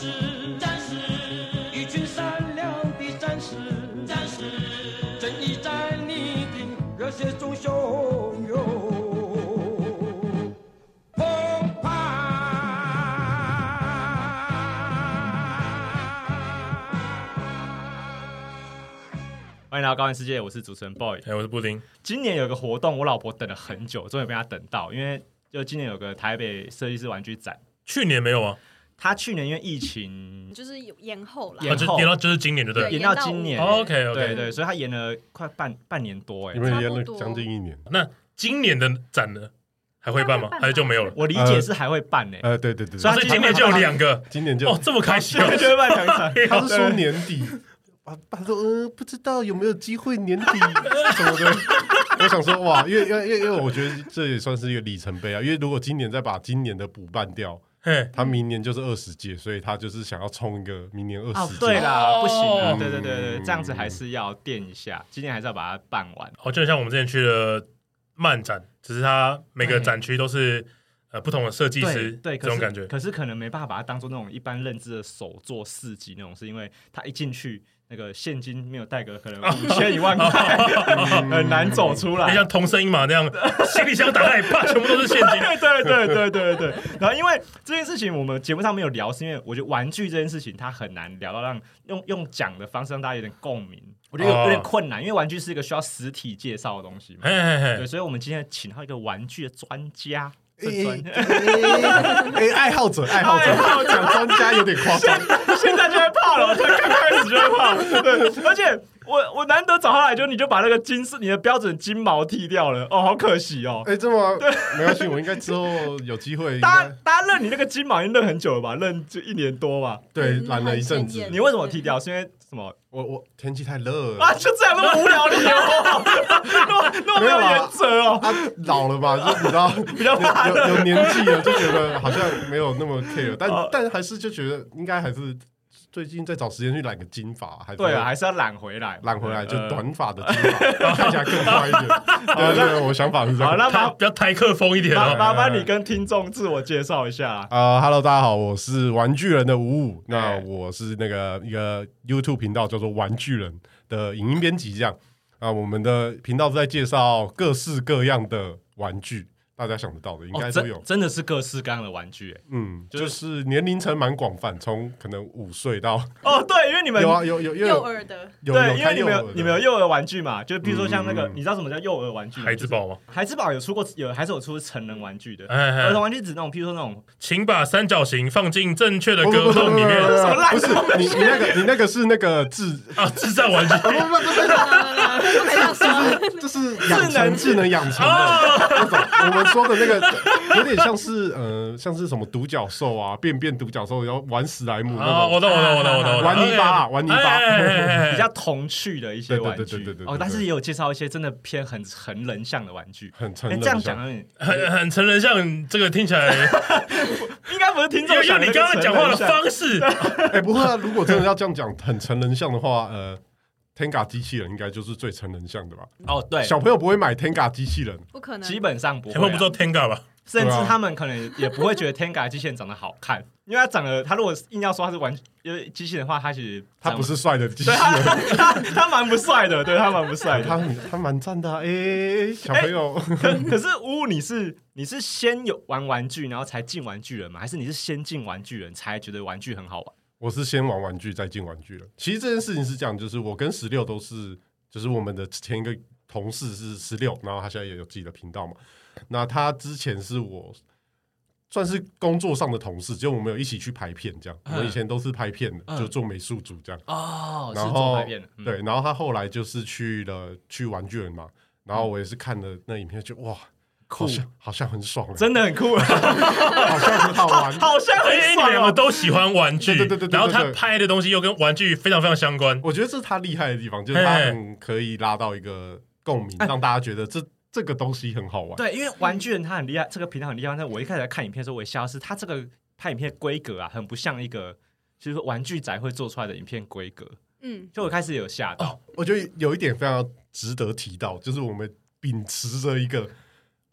士，战士，一群善良的战士，战士，正义在你的热血中汹涌澎湃。欢迎来到高玩世界，我是主持人 boy，哎，我是布丁。今年有个活动，我老婆等了很久，终于被她等到，因为就今年有个台北设计师玩具展。去年没有啊？他去年因为疫情，就是延后了，延后延到就是今年，对不对？延到今年。OK OK，对对，所以他延了快半半年多，哎，因为延了将近一年。那今年的展呢，还会办吗？还是就没有了？我理解是还会办呢。呃，对对对，所以今年就有两个，今年就哦这么开心，就会办两场。他是说年底，啊，他说嗯，不知道有没有机会年底 什么的。我想说哇，因为因为因为我觉得这也算是一个里程碑啊，因为如果今年再把今年的补办掉。嘿，他明年就是二十届，所以他就是想要冲一个明年二十届。对啦，不行啊，对对对对，这样子还是要垫一下，今年还是要把它办完。哦，就像我们之前去的漫展，只是它每个展区都是呃不同的设计师，对这种感觉。可是可能没办法把它当做那种一般认知的首座市集那种，是因为他一进去。那个现金没有带个可能 五千一万块，很难走出来。像同声音嘛那样，行李箱打开，啪，全部都是现金。对对对对对对。然后因为这件事情我们节目上没有聊，是因为我觉得玩具这件事情它很难聊到让用用讲的方式让大家有点共鸣，我觉得有有点困难，因为玩具是一个需要实体介绍的东西嘛。对，所以我们今天请到一个玩具的专家。哎，爱好者，爱好者，讲专家有点夸张。现在就会怕了，才刚开始就会怕。对，而且我我难得找他来，就你就把那个金是你的标准金毛剃掉了，哦，好可惜哦。哎，这么对，没关系，我应该之后有机会。大家大家认你那个金毛已经认很久了吧？认就一年多吧？对，染了一阵子。你为什么剃掉？是因为什么？我我天气太热了啊！就这样那么 无聊理由，那么那么没有原则哦。他老了吧？就你知道，比较怕有有年纪了，就觉得好像没有那么 care，但但还是就觉得应该还是。最近在找时间去染个金发，还对啊，还是要染回来，染回来就短发的金发，看起来更帅一点。对对，我想法是这样。好，那比较台客风一点。麻烦你跟听众自我介绍一下。呃，Hello，大家好，我是玩具人的五五。那我是那个一个 YouTube 频道叫做玩具人的影音编辑，这样啊，我们的频道是在介绍各式各样的玩具。大家想得到的应该都有，真的是各式各样的玩具，嗯，就是年龄层蛮广泛，从可能五岁到哦，对，因为你们有啊，有有幼儿的，对，因为你们有你们有幼儿玩具嘛，就比如说像那个，你知道什么叫幼儿玩具？孩之宝吗？孩之宝有出过，有还是有出成人玩具的？儿童玩具指那种，譬如说那种，请把三角形放进正确的格洞里面。什么烂？不是你你那个你那个是那个智啊智障玩具？不不不不不，这是智能智能养成的那种，我们。说的那个有点像是呃，像是什么独角兽啊，变变独角兽，然后玩史莱姆那种。我懂，我懂，我懂，我懂。玩泥巴，玩泥巴，比较童趣的一些玩具。对对对对。哦，但是也有介绍一些真的偏很成人向的玩具。很成人。这样讲很很成人向，这个听起来 应该不是听众。用你刚刚讲话的方式。哎，不会啊，如果真的要这样讲，很成人向的话，呃。Tenga 机器人应该就是最成人向的吧？哦，对，小朋友不会买 Tenga 机器人，不可能，基本上不会。小朋友不知道 Tenga 吧？甚至他们可能也不会觉得 Tenga 机器人长得好看，因为他长得，他如果硬要说他是玩因为机器人的话，他其实他不是帅的机器人，他 他蛮不帅的，对他蛮不帅的，他他蛮赞的。哎，小朋友，可可是呜呜，你是你是先有玩玩具，然后才进玩具人吗？还是你是先进玩具人才觉得玩具很好玩？我是先玩玩具再进玩具了。其实这件事情是这样，就是我跟十六都是。就是我们的前一个同事是十六，然后他现在也有自己的频道嘛。那他之前是我算是工作上的同事，就我们有一起去拍片这样。我们以前都是拍片的，就做美术组这样。哦，然后对，然后他后来就是去了去玩具人嘛。然后我也是看了那影片，就哇。好像好像很爽，真的很酷，好像很好玩，好像很爽。你们都喜欢玩具，对对对。然后他拍的东西又跟玩具非常非常相关，我觉得这是他厉害的地方，就是他很可以拉到一个共鸣，让大家觉得这这个东西很好玩。对，因为玩具人他很厉害，这个频道很厉害。但我一开始在看影片的时候，我也笑是他这个拍影片规格啊，很不像一个就是玩具宅会做出来的影片规格。嗯，就我开始有吓到。我觉得有一点非常值得提到，就是我们秉持着一个。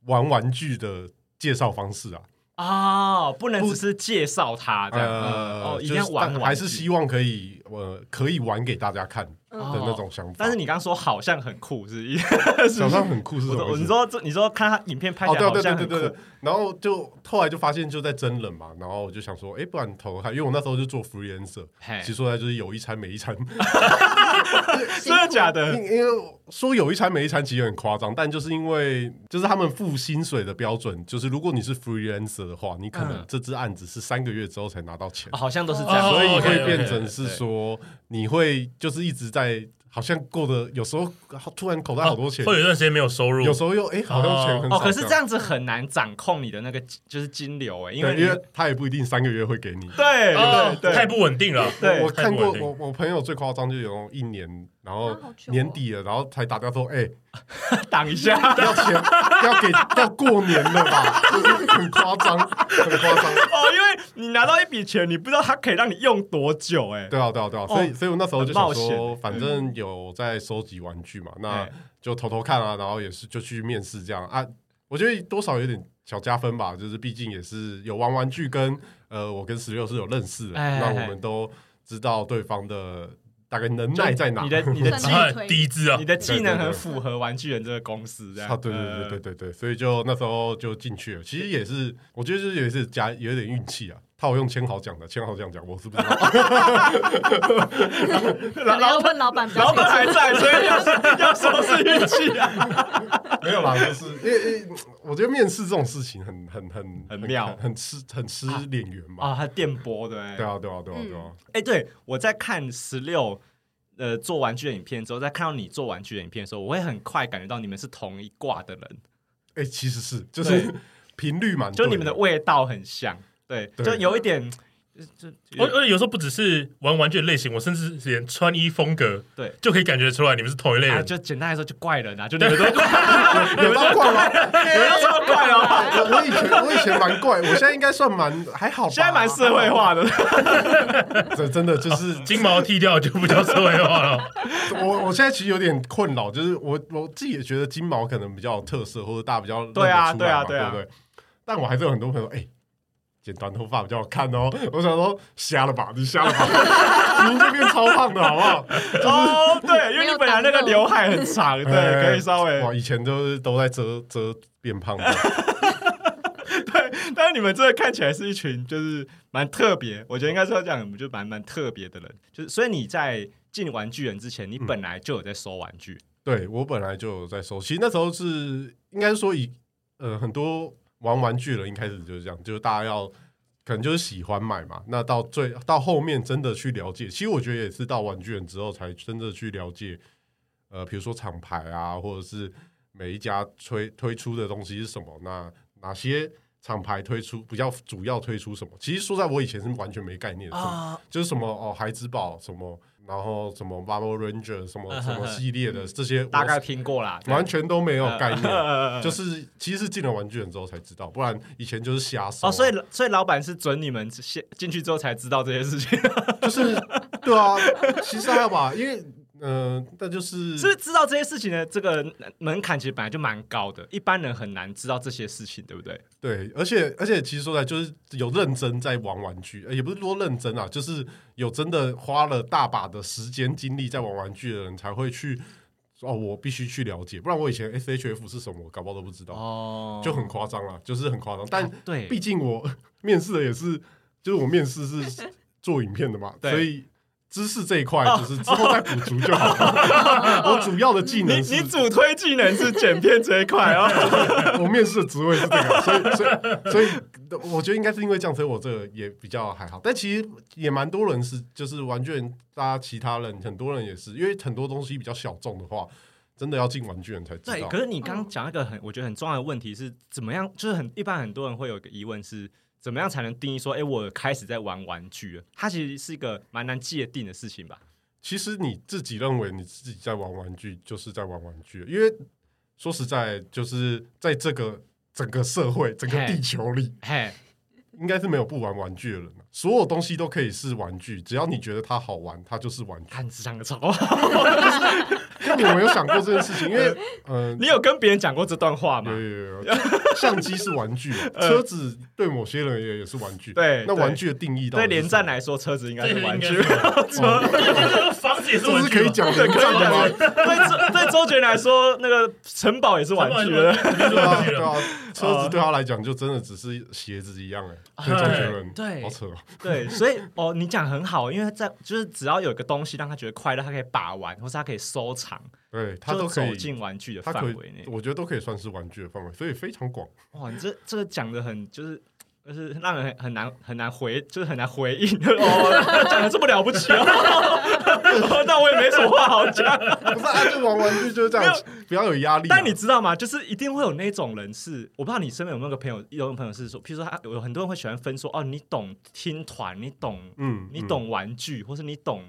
玩玩具的介绍方式啊，哦，不能只是介绍它这样，呃、哦，一定要玩，还是希望可以呃可以玩给大家看。的那种想法，但是你刚刚说好像很酷，是？好像很酷是什么？你说这，你说看他影片拍起来好像很酷，然后就后来就发现就在真人嘛，然后我就想说，哎，不然投看，因为我那时候就做 freelancer，其实说来就是有一餐没一餐，真的假的？因为说有一餐没一餐其实很夸张，但就是因为就是他们付薪水的标准，就是如果你是 freelancer 的话，你可能这支案子是三个月之后才拿到钱，好像都是这样，所以会变成是说你会就是一直在。好像过得有时候突然口袋好多钱，会有一段时间没有收入，有时候又哎，好像钱很少。哦，可是这样子很难掌控你的那个就是金流哎，因为因为他也不一定三个月会给你，对对，太不稳定了。对，我看过我我朋友最夸张就有一年。然后年底了，然后才打电话说：“哎，挡一下，要钱，要给，要过年了吧？很夸张，很夸张哦。因为你拿到一笔钱，你不知道它可以让你用多久，哎，对啊，对啊，对啊。所以，所以我那时候就想说，反正有在收集玩具嘛，那就偷偷看啊，然后也是就去面试这样啊。我觉得多少有点小加分吧，就是毕竟也是有玩玩具，跟呃，我跟十六是有认识的，那我们都知道对方的。”大概能耐在哪？你的你的技能很低质啊，你的技能很符合玩具人这个公司这样。啊，对对对对对对，所以就那时候就进去了。其实也是，我觉得就是也是加有点运气啊。他我用千豪讲的，千豪这样讲，我是不知道。老板老板老板还在，所以要要说是运气啊。没有啦，就是因为我觉得面试这种事情很很很很妙，很吃很吃脸缘嘛。啊，他电波对。对啊对啊对啊对啊。哎，对我在看十六呃做玩具的影片之后，在看到你做玩具的影片的时候，我会很快感觉到你们是同一挂的人。哎，其实是就是频率嘛，就你们的味道很像。对，就有一点，就而而且有时候不只是玩玩具的类型，我甚至连穿衣风格，对，就可以感觉出来你们是同一类人。就简单来说，就怪人啊，就你们都 怪，你们都怪吗？你们都怪哦。我我以前我以前蛮怪，我现在应该算蛮还好，现在蛮社会化的。这真的就是 金毛剃掉就不叫社会化了。我我现在其实有点困扰，就是我我自己也觉得金毛可能比较有特色，或者大家比较对啊对啊对啊，对不对？但我还是有很多朋友哎。剪短头发比较好看哦，我想说瞎了吧，你瞎了吧，你这边超胖的好不好？哦，对，因为你本来那个刘海很长，对，可以稍微。哇，以前都是都在遮遮变胖的。对，但是你们这个看起来是一群就是蛮特别，我觉得应该是要这样，就蛮蛮特别的人。就是所以你在进玩具人之前，你本来就有在收玩具。对，我本来就有在收，其实那时候是应该说以呃很多。玩玩具了，一开始就是这样，就是大家要可能就是喜欢买嘛。那到最到后面真的去了解，其实我觉得也是到玩具人之后才真的去了解。呃，比如说厂牌啊，或者是每一家推推出的东西是什么，那哪些厂牌推出比较主要推出什么？其实说在我以前是完全没概念的，就是什么哦，孩之宝什么。然后什么 Marvel Ranger 什么什么系列的这些，大概听过啦，完全都没有概念。就是其实是进了玩具人之后才知道，不然以前就是瞎说。哦，所以所以老板是准你们先进去之后才知道这些事情，就是对啊，其实还好吧，因为。嗯，那就是是知道这些事情的这个门槛其实本来就蛮高的，一般人很难知道这些事情，对不对？对，而且而且其实说来就是有认真在玩玩具，也不是说认真啊，就是有真的花了大把的时间精力在玩玩具的人才会去哦，我必须去了解，不然我以前 SHF 是什么，我搞不好都不知道哦，就很夸张了，就是很夸张。但对，毕竟我 面试的也是，就是我面试是 做影片的嘛，所以。知识这一块就是之后再补足就好了。我主要的技能你，你主推技能是剪片这一块哦。我面试的职位是这个，所以所以所以我觉得应该是因为这样，所以我这个也比较还好。但其实也蛮多人是，就是玩具人，大家其他人很多人也是，因为很多东西比较小众的话，真的要进玩具人才知道。对，可是你刚刚讲一个很，我觉得很重要的问题是怎么样？就是很一般很多人会有一个疑问是。怎么样才能定义说，哎，我开始在玩玩具了？它其实是一个蛮难界定的事情吧？其实你自己认为你自己在玩玩具，就是在玩玩具。因为说实在，就是在这个整个社会、整个地球里，嘿，应该是没有不玩玩具的人。所有东西都可以是玩具，只要你觉得它好玩，它就是玩具。看，像个丑。那 你有没有想过这件事情？因为，嗯、呃，你有跟别人讲过这段话吗？有有有。相机是玩具，车子对某些人也也是玩具。对，那玩具的定义，对连战来说，车子应该是玩具。房子也是，这是可以讲的，可以讲吗？对，对周杰伦来说，那个城堡也是玩具。对啊，车子对他来讲就真的只是鞋子一样哎。对周杰伦，对，好扯。对，所以哦，你讲很好，因为在就是只要有一个东西让他觉得快乐，他可以把玩，或是他可以收藏。对，他都可以走进玩具的范围内，我觉得都可以算是玩具的范围，所以非常广。哇，你这这个讲的很就是就是让人很难很难回，就是很难回应。哦，讲的这么了不起哦，那我也没什么话好讲。不是啊，就玩玩具就是这样，不要有压力。但你知道吗？就是一定会有那种人是，我不知道你身边有没有个朋友，有个朋友是说，譬如说他有很多人会喜欢分说，哦，你懂听团，你懂，嗯，你懂玩具，或是你懂。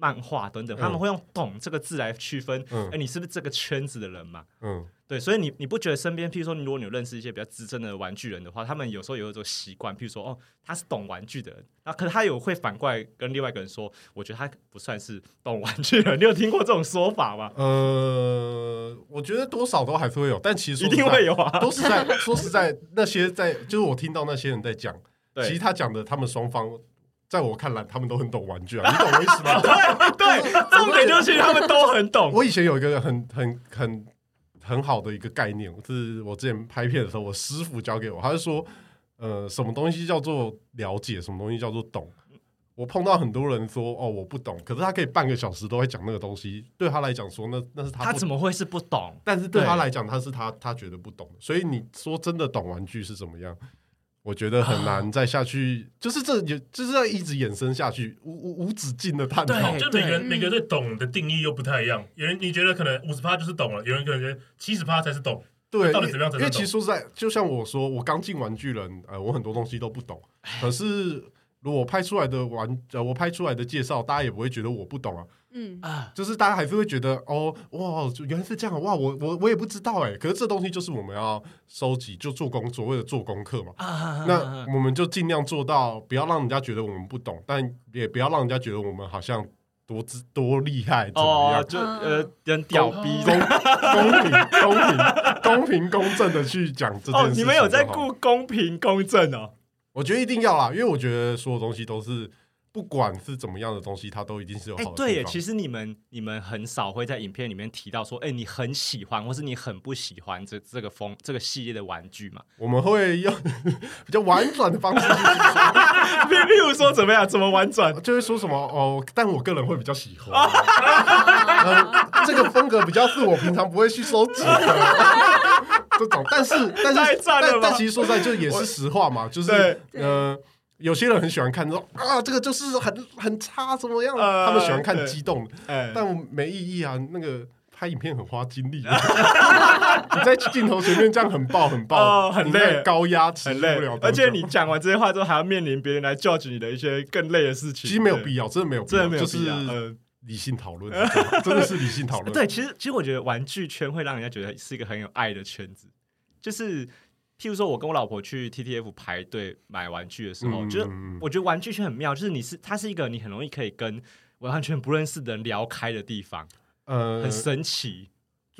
漫画等等，他们会用“懂”这个字来区分。哎、嗯欸，你是不是这个圈子的人嘛？嗯，对，所以你你不觉得身边，譬如说，如果你有认识一些比较资深的玩具人的话，他们有时候有一种习惯，譬如说，哦，他是懂玩具的人，那可是他有会反过来跟另外一个人说，我觉得他不算是懂玩具的人。你有听过这种说法吗？呃，我觉得多少都还是会有，但其实一定会有啊。都是在说实在，那些在就是我听到那些人在讲，对其实他讲的他们双方。在我看来，他们都很懂玩具啊，你懂我意思吗？对 对，重点就是他们都很懂。我以前有一个很很很很好的一个概念，就是我之前拍片的时候，我师傅教给我，他就说，呃，什么东西叫做了解，什么东西叫做懂。我碰到很多人说，哦，我不懂，可是他可以半个小时都会讲那个东西，对他来讲说，那那是他他怎么会是不懂？但是对他来讲，他是他他觉得不懂。所以你说真的懂玩具是怎么样？我觉得很难再下去，啊、就是这也就是要一直延伸下去，无无无止境的探讨。就每个人每个人对懂的定义又不太一样，有人你觉得可能五十趴就是懂了，有人可能觉得七十趴才是懂。对，到底怎么样？因为其实说实在，就像我说，我刚进玩具人，呃，我很多东西都不懂。可是如果拍出来的玩，呃，我拍出来的介绍，大家也不会觉得我不懂啊。嗯啊，就是大家还是会觉得哦哇，原来是这样哇，我我我也不知道哎，可是这东西就是我们要收集，就做工所谓的做功课嘛。啊，那我们就尽量做到，不要让人家觉得我们不懂，但也不要让人家觉得我们好像多知多厉害怎么样？就呃，人屌逼，公公平公平公平公正的去讲这件事。哦，你们有在顾公平公正哦？我觉得一定要啦，因为我觉得所有东西都是。不管是怎么样的东西，它都一定是有好的。对耶，其实你们你们很少会在影片里面提到说，哎，你很喜欢，或是你很不喜欢这这个风这个系列的玩具嘛？我们会用 比较婉转的方式去说，譬如说怎么样？怎么婉转？就会说什么哦？但我个人会比较喜欢，这个风格比较是我平常不会去收集的这种。但是但是但但其实说实在，就也是实话嘛，就是呃。有些人很喜欢看说啊，这个就是很很差，怎么样？呃、他们喜欢看激动但没意义啊。那个拍影片很花精力，你在镜头前面这样很爆很爆，哦、很累，高压，很累。而且你讲完这些话之后，还要面临别人来 judge 你的一些更累的事情。其实没有必要，真的没有必要，真的没有必要。就是理性讨论，真的是理性讨论。对，其实其实我觉得玩具圈会让人家觉得是一个很有爱的圈子，就是。譬如说，我跟我老婆去 TTF 排队买玩具的时候，嗯、就是我觉得玩具圈很妙，就是你是它是一个你很容易可以跟完全不认识的人聊开的地方，呃，很神奇。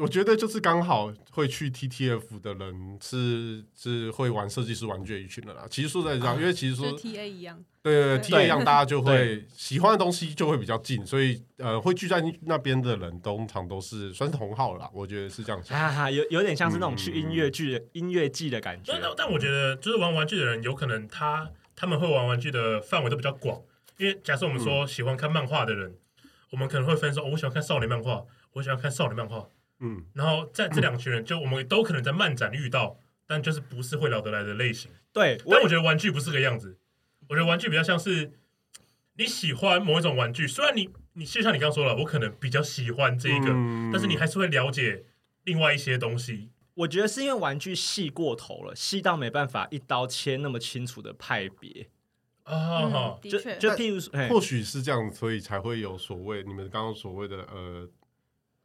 我觉得就是刚好会去 TTF 的人是是会玩设计师玩具的一群人啦。其实说在这样，因为其实说 TA 一样，对对对，TA 一样，大家就会喜欢的东西就会比较近，所以呃，会聚在那边的人通常都是算是同好了啦。我觉得是这样哈哈，有有点像是那种去音乐剧、音乐季的感觉。但但我觉得，就是玩玩具的人，有可能他他们会玩玩具的范围都比较广。因为假设我们说喜欢看漫画的人，我们可能会分说，我喜欢看少年漫画，我喜欢看少年漫画。嗯，然后在这两群人，就我们都可能在漫展遇到，但就是不是会聊得来的类型。对，但我觉得玩具不是个样子，我觉得玩具比较像是你喜欢某一种玩具，虽然你你就像你刚刚说了，我可能比较喜欢这一个，但是你还是会了解另外一些东西。我觉得是因为玩具细过头了，细到没办法一刀切那么清楚的派别啊。就就譬如说，或许是这样，所以才会有所谓你们刚刚所谓的呃。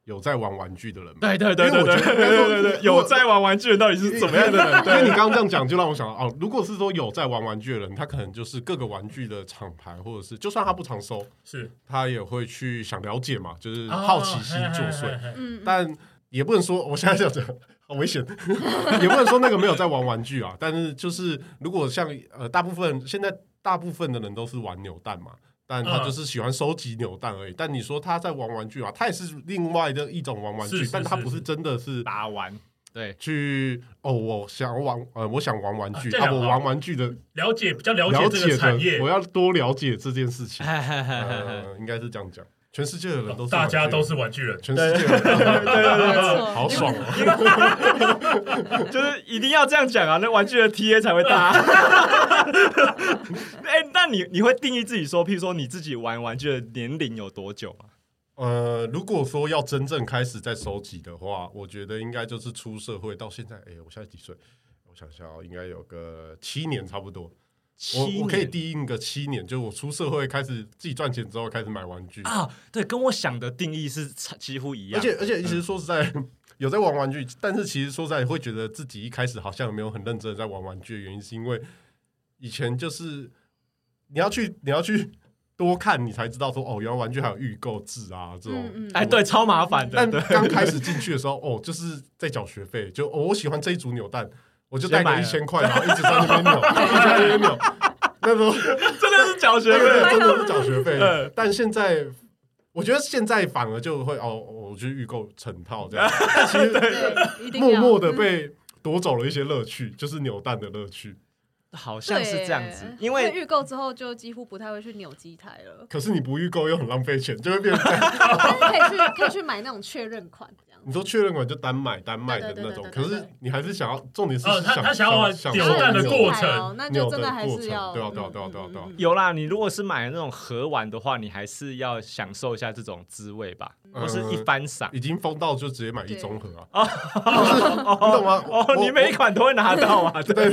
有在玩玩具的人，对对对对对对对，有在玩玩具的人到底是怎么样的人？因为你刚刚这样讲，就让我想到哦，如果是说有在玩玩具的人，他可能就是各个玩具的厂牌，或者是就算他不常收，是，他也会去想了解嘛，就是好奇心作祟。嗯但也不能说我现在这样讲好危险，也不能说那个没有在玩玩具啊。但是就是如果像呃大部分现在大部分的人都是玩扭蛋嘛，但他就是喜欢收集扭蛋而已。但你说他在玩玩具啊，他也是另外的一种玩玩具，但他不是真的是打玩。对，去哦，我想玩呃，我想玩玩具啊，我玩玩具的了解比较了解这个产业，我要多了解这件事情。应该是这样讲，全世界的人都是大家都是玩具人，全世界的人，对对对，好爽哦！就是一定要这样讲啊，那玩具的 TA 才会大。哎，那你你会定义自己说，譬如说你自己玩玩具的年龄有多久啊？呃，如果说要真正开始在收集的话，我觉得应该就是出社会到现在，哎，我现在几岁？我想想哦，应该有个七年差不多。七？我我可以定义个七年，就是我出社会开始自己赚钱之后开始买玩具啊。对，跟我想的定义是几乎一样。而且而且，其实说实在，嗯、有在玩玩具，但是其实说实在，会觉得自己一开始好像没有很认真的在玩玩具的原因，是因为以前就是你要去你要去。多看你才知道说哦，原来玩具还有预购制啊，这种哎，对，超麻烦的。但刚开始进去的时候，哦，就是在缴学费，就我喜欢这一组扭蛋，我就带个一千块，然后一直在那边扭，一直在那边扭。那时候 真的是缴学费，真的是缴学费。但现在我觉得现在反而就会哦，我去预购成套这样，其实默默的被夺走了一些乐趣，就是扭蛋的乐趣。好像是这样子，因为预购之后就几乎不太会去扭机台了。可是你不预购又很浪费钱，就会变成。可以去可以去买那种确认款。你说确认款就单买单卖的那种，可是你还是想要，重点是他他想要扭蛋的过程，那就真的还是要对啊对啊对啊对啊对啊。有啦，你如果是买那种盒玩的话，你还是要享受一下这种滋味吧。不是一番赏，已经封到就直接买一中盒啊！你懂吗？哦，你每一款都会拿到啊！对。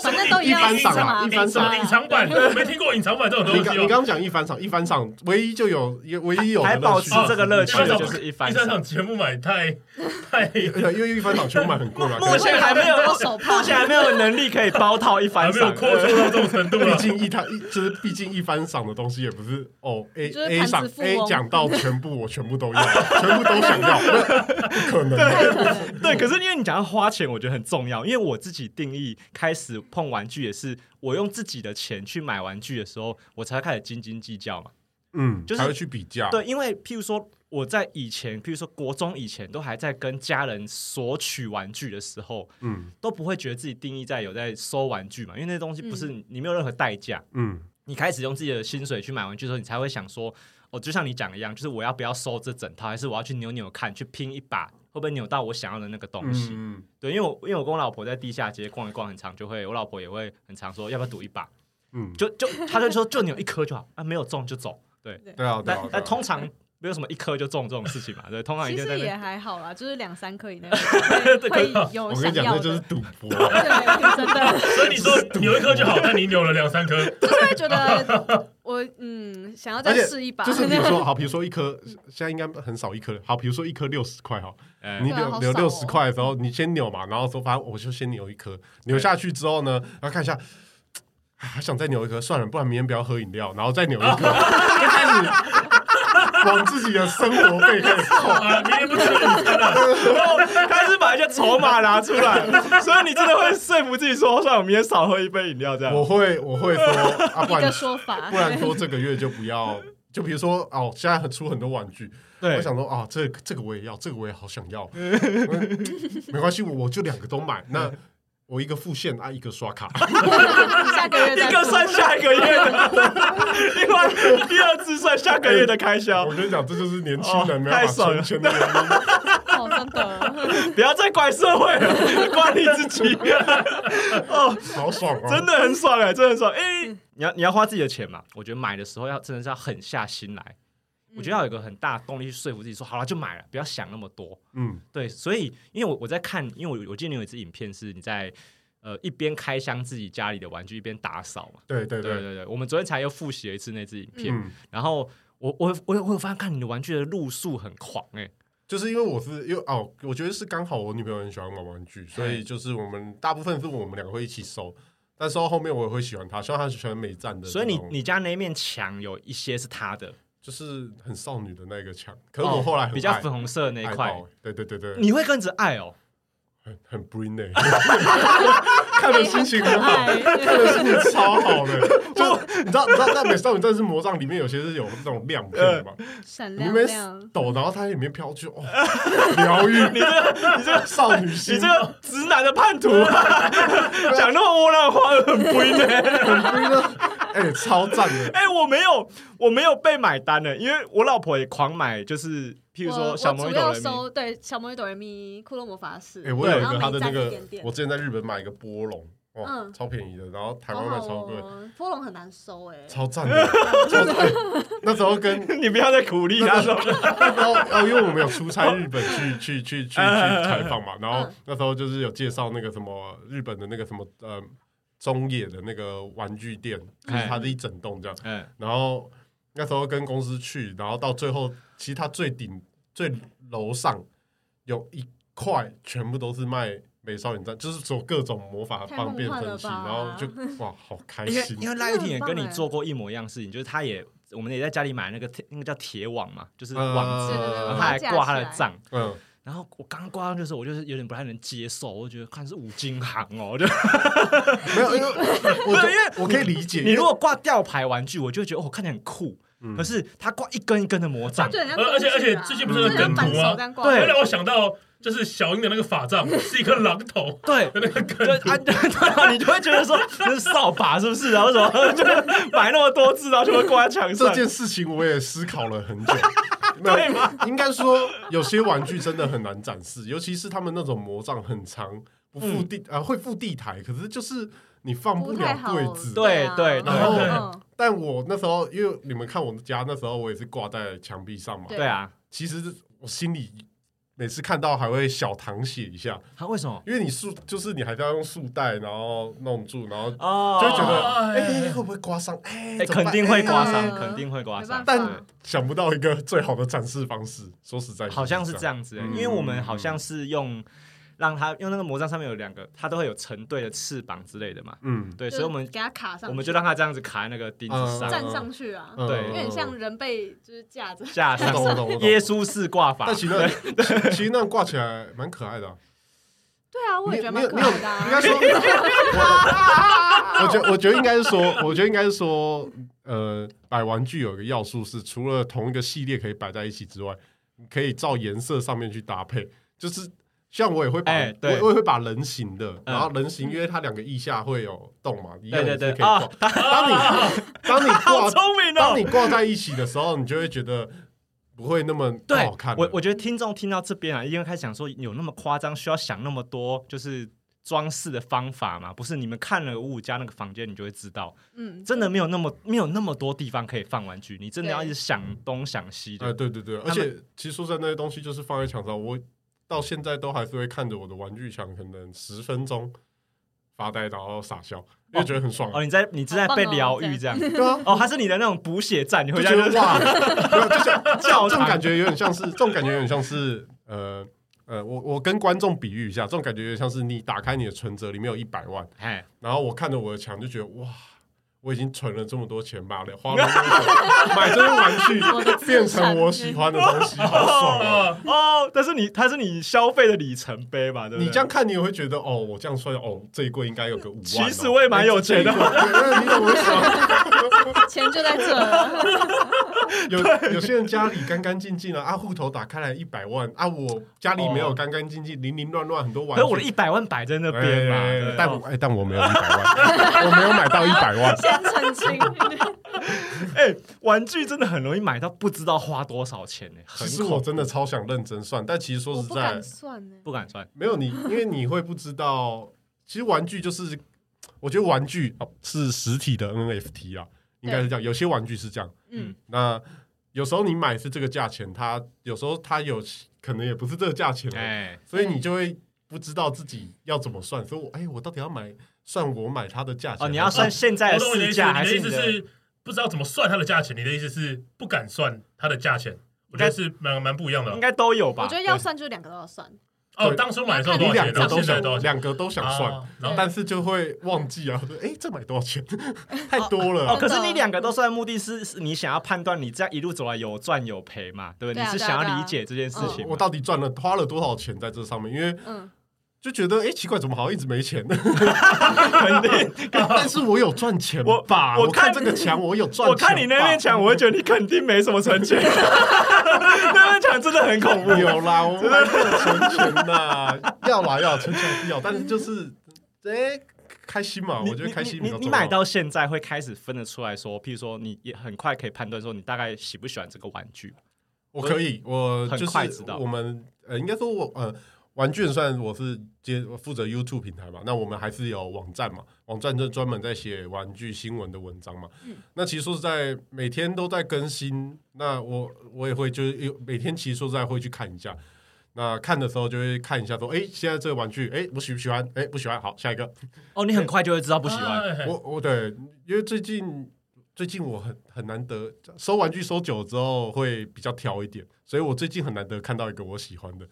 反正都一番赏啊，一番赏，隐藏版，没听过隐藏版这种东西。你刚刚讲一番赏，一番赏唯一就有，唯一有还保持这个乐趣的就是一番赏。全部买太 太，因为一番赏全部买很贵嘛。目前还没有，目前还没有能力可以包套一番赏，没有扩充到这种程度。毕竟一它一就是毕竟一番赏的东西也不是哦，A A 赏 A 讲到全部我全部都要，全部都想要，不可能。对，可是因为你讲到花钱，我觉得很重要，因为我自己定义开始碰玩具也是我用自己的钱去买玩具的时候，我才开始斤斤计较嘛。嗯，就是还会去比较。对，因为譬如说我在以前，譬如说国中以前，都还在跟家人索取玩具的时候，嗯，都不会觉得自己定义在有在收玩具嘛，因为那些东西不是你没有任何代价。嗯，你开始用自己的薪水去买玩具的时候，你才会想说，哦，就像你讲的一样，就是我要不要收这整套，还是我要去扭扭看，去拼一把，会不会扭到我想要的那个东西？嗯，对，因为我因为我跟我老婆在地下街逛一逛很常，就会我老婆也会很常说，要不要赌一把？嗯，就就他就说就扭一颗就好，啊，没有中就走。对对啊，但但通常没有什么一颗就中这种事情嘛。对，通常其实也还好啦，就是两三颗以内会 有。我跟你讲，那就是赌博。对，真的。所以你说扭一颗就好，但你扭了两三颗，就是会觉得我嗯想要再试一把。就是比如说好，比如说一颗现在应该很少一颗。好，比如说一颗六十块哈，你扭扭六十块的时候，你先扭嘛，然后说反正我就先扭一颗，扭下去之后呢，然后看一下。还想再扭一颗，算了，不然明天不要喝饮料，然后再扭一颗，就开始往自己的生活费开始扣啊！明天不吃午餐了，然后开始把一些筹码拿出来，所以你真的会说服自己说，算了，我明天少喝一杯饮料这样。我会，我会说啊，不然说法，不然说这个月就不要，就比如说哦，现在很出很多玩具，对我想说啊，这这个我也要，这个我也好想要，没关系，我我就两个都买那。我一个付现啊，一个刷卡，下个月一个算下个月的，另外第二次算下个月的开销。我跟你讲，这就是年轻人没有存钱的原因。哦，真的，不要再怪社会了，怪你自己。哦，好爽啊！真的很爽哎，真的很爽。哎，你要你要花自己的钱嘛？我觉得买的时候要真的是要狠下心来。我觉得要有一个很大的动力去说服自己说，好了就买了，不要想那么多。嗯，对，所以因为我我在看，因为我我记得你有一支影片是你在呃一边开箱自己家里的玩具，一边打扫嘛。对对对对对对，我们昨天才又复习了一次那支影片，嗯、然后我我我我有发现看你的玩具的路数很狂哎、欸，就是因为我是因为哦，我觉得是刚好我女朋友很喜欢玩玩具，所以就是我们大部分是我们两个会一起收，但收到后面我也会喜欢她，希望她喜欢美战的。所以你你家那一面墙有一些是她的。就是很少女的那个墙。可是我后来很比较粉红色的那一块，对对对对，你会跟着爱哦。很很 bring 呢，看的心情很好，看的心情超好的。就你知道，你知道在《美少女战士魔杖》里面有些是有那种亮片嘛，闪亮抖，然后它里面飘去，哦，疗愈。你这个，你这个少女心，你这个直男的叛徒，讲那么窝囊话，很 bring 呢，很 bring 哎，超赞的！哎，我没有，我没有被买单的，因为我老婆也狂买，就是。譬如说小魔女哆瑞咪，对小魔女哆瑞咪，库洛魔法使。哎，我有一个他的那个，我之前在日本买一个波龙，嗯，超便宜的，然后台湾卖超贵。波龙很难收哎，超赞的。那时候跟 你不要再鼓励他说，那时候哦，因为我们有出差日本去去去去去采访嘛，然后那时候就是有介绍那个什么日本的那个什么呃中野的那个玩具店，就是它的一整栋这样。嗯，然后。那时候跟公司去，然后到最后，其实它最顶最楼上有一块，全部都是卖美少女战，就是做各种魔法方便分析，然后就哇，好开心。因为赖玉婷也跟你做过一模一样事情，就是他也我们也在家里买那个那个叫铁网嘛，就是网子，然后他还挂他的杖。嗯，然后我刚刚挂上去的时候，我就是有点不太能接受，我觉得看是五金行哦，就没有，因为我 因为我可以理解，你如果挂吊牌玩具，我就觉得哦，看起来很酷。可是他挂一根一根的魔杖，而且而且最近不是有梗图吗？对，让我想到就是小英的那个法杖 是一个榔头，对，那个梗图，你就会觉得说这是扫把是不是？然后什么？就 买那么多字，然后就会挂在墙上。这件事情我也思考了很久，对吗？应该说有些玩具真的很难展示，尤其是他们那种魔杖很长，不附地啊会附地台，可是就是。你放不了柜子，对对，然后，但我那时候，因为你们看我们家那时候，我也是挂在墙壁上嘛。对啊，其实我心里每次看到还会小淌血一下。他为什么？因为你束就是你还是要用束带，然后弄住，然后就会觉得，哎，会不会刮伤？哎，肯定会刮伤，肯定会刮伤。但想不到一个最好的展示方式。说实在，好像是这样子，因为我们好像是用。让他用那个魔杖上面有两个，它都会有成对的翅膀之类的嘛。嗯，对，所以我们给它卡上，我们就让它这样子卡在那个钉子上，站上去啊。对，有点像人被就是架着架上，耶稣式挂法。但其实其实那样挂起来蛮可爱的。对啊，我也觉得蛮可爱的。应该说，我觉我觉得应该是说，我觉得应该是说，呃，摆玩具有一个要素是，除了同一个系列可以摆在一起之外，可以照颜色上面去搭配，就是。像我也会把，我我也会把人形的，然后人形因为它两个腋下会有洞嘛，一样是可以挂。当你 当你挂，当你挂在一起的时候，你就会觉得不会那么不好看。我我觉得听众听到这边啊，因为开始想说有那么夸张，需要想那么多就是装饰的方法嘛？不是，你们看了五五家那个房间，你就会知道，嗯，真的没有那么没有那么多地方可以放玩具，你真的要一直想东想西的。哎，对对对，而且其实说实在，那些东西就是放在墙上，我。到现在都还是会看着我的玩具墙，可能十分钟发呆，然后傻笑，因为觉得很爽。哦，你在你正在被疗愈这样，对啊。哦，它是你的那种补血站，你会觉得哇，就像这种感觉有点像是，这种感觉有点像是，呃呃，我我跟观众比喻一下，这种感觉有点像是你打开你的存折，里面有一百万，然后我看着我的墙，就觉得哇。我已经存了这么多钱吧，花了这么多钱买这些玩具，变成我喜欢的东西，好爽啊！哦，但是你，它是你消费的里程碑吧？对不对？你这样看，你也会觉得，哦，我这样算，哦，这一柜应该有个五万。其实我也蛮有钱的，你懂我意思吗？钱就在这。有有些人家里干干净净的，啊，户头打开来一百万，啊，我家里没有干干净净，零零乱乱很多玩具。可是我的一百万摆在那边嘛，但哎，但我没有一百万，我没有买到一百万。澄清，哎，玩具真的很容易买到，不知道花多少钱呢？其实我真的超想认真算，但其实说实在，不敢算呢，不敢算。没有你，因为你会不知道，其实玩具就是，我觉得玩具是实体的 NFT 啊，应该是这样。有些玩具是这样，嗯，那有时候你买是这个价钱，它有时候它有可能也不是这个价钱，哎，所以你就会不知道自己要怎么算。所以我，哎，我到底要买？算我买它的价钱哦，你要算现在的市价，还是你的意思是不知道怎么算它的价钱？你的意思是不敢算它的价钱？我觉得是蛮蛮不一样的，应该都有吧？我觉得要算就两个都要算，哦，当初买的时候多你少钱？然后两个都想现在多少，钱？两个都想算，啊然后但是就会忘记啊，说哎，这买多少钱？太多了哦，啊。可是你两个都算，目的是是你想要判断你这样一路走来有赚有赔嘛，对不对？你是想要理解这件事情。我到底赚了花了多少钱在这上面？因为嗯，就觉得哎，奇怪，怎么好像一直没钱呢？肯定，但是我有赚钱我吧？我我看看这个墙，我有赚。我看你那面墙，我会觉得你肯定没什么存钱。那面墙真的很恐怖。有啦，我还是有存钱的，要啦要存钱是要，但是就是哎开心嘛，我觉得开心。你你你买到现在会开始分得出来说，譬如说你也很快可以判断说你大概喜不喜欢这个玩具。我可以，我很就是快知道我们呃，应该说我呃，玩具虽然我是接负责 YouTube 平台嘛，那我们还是有网站嘛，网站就专门在写玩具新闻的文章嘛。嗯那其实说实在，每天都在更新，那我我也会就是有每天其实说实在会去看一下。那看的时候就会看一下说，哎，现在这个玩具，哎，我喜不喜欢？哎，不喜欢，好，下一个。哦，你很快就会知道不喜欢。哎我我对，因为最近最近我很很难得收玩具收久了之后会比较挑一点，所以我最近很难得看到一个我喜欢的，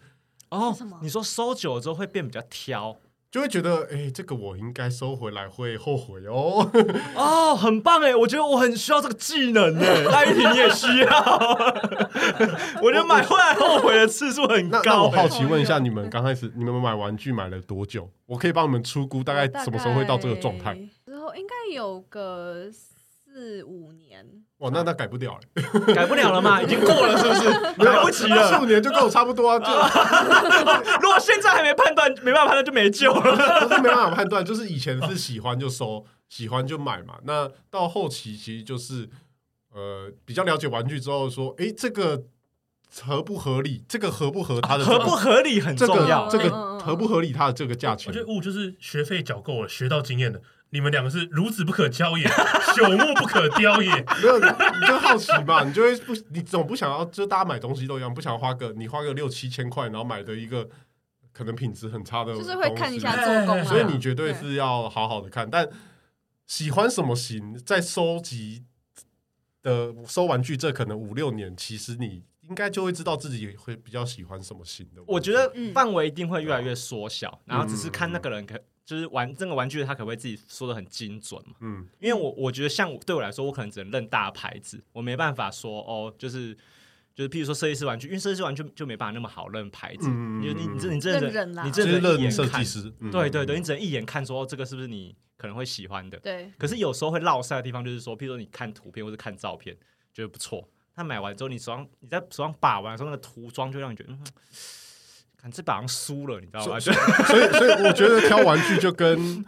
哦什么，你说收久了之后会变比较挑。就会觉得哎，这个我应该收回来会后悔哦。哦，很棒哎！我觉得我很需要这个技能哎，赖玉婷你也需要。我觉得买回来后悔的次数很那那高哎。我好奇问一下，你们刚开始你们买玩具买了多久？我可以帮你们出估大概什么时候会到这个状态？？之后应该有个四五年，哇，那那改不掉了，改不了了吗？已经过了是不是？来不及四了。五年就跟我差不多啊，就 如果现在还没判断，没办法判断就没救了。不是没办法判断，就是以前是喜欢就收，喜欢就买嘛。那到后期其实就是呃比较了解玩具之后说，哎，这个合不合理？这个合不合它的合不合理很重要。这个嗯合不合理它的这个价钱我觉？得物就是学费缴够了，学到经验了。你们两个是孺子不可教也，朽木不可雕也。没有，你就好奇嘛，你就会不，你总不想要，就大家买东西都一样，不想花个你花个六七千块，然后买的一个可能品质很差的，就是会看一下东西做工啊。所以你绝对是要好好的看，但喜欢什么型，在收集的收玩具这可能五六年，其实你应该就会知道自己会比较喜欢什么型的。我觉得嗯范围一定会越来越缩小，然后只是看那嗯个人可就是玩这个玩具，他可不可以自己说的很精准嘛？嗯，因为我我觉得像对我来说，我可能只能认大牌子，我没办法说哦，就是就是譬如说设计师玩具，因为设计师玩具就没办法那么好认牌子，嗯你你你这你真的认人啦你就是真的一认设计眼看，师，嗯对对对，你只能一眼看说哦，这个是不是你可能会喜欢的？对，可是有时候会落塞的地方，就是说，譬如说你看图片或者看照片，觉得不错，他买完之后，你手上你在手上把玩的时候，那个涂装就让你觉得，嗯，看这把好像输了，你知道吗？就所以，所以我觉得挑玩具就跟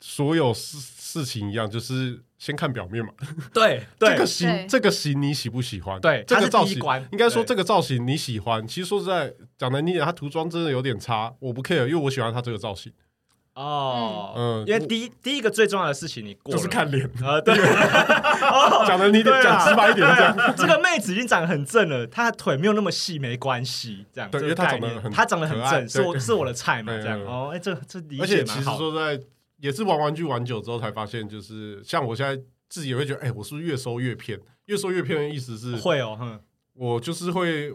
所有事事情一样，就是先看表面嘛。对对这个型，这个型你喜不喜欢？对这个造型应该说这个造型你喜欢。其实说实在，讲难听点，它涂装真的有点差，我不 care，因为我喜欢它这个造型。哦，嗯。因为第一第一个最重要的事情你过了，就是看脸，啊，对，讲难听点，对啊讲直白一点这样。这个妹子已经长得很正了，她的腿没有那么细没关系，这样这个对因为她长得很她长得很正，是我是我的菜嘛，这样。哦，哎，这这理而且其实。说实在，也是玩玩具玩久之后才发现，就是像我现在自己也会觉得，哎，我是不是越收越偏？越收越偏的意思是，会哦，哼，我就是会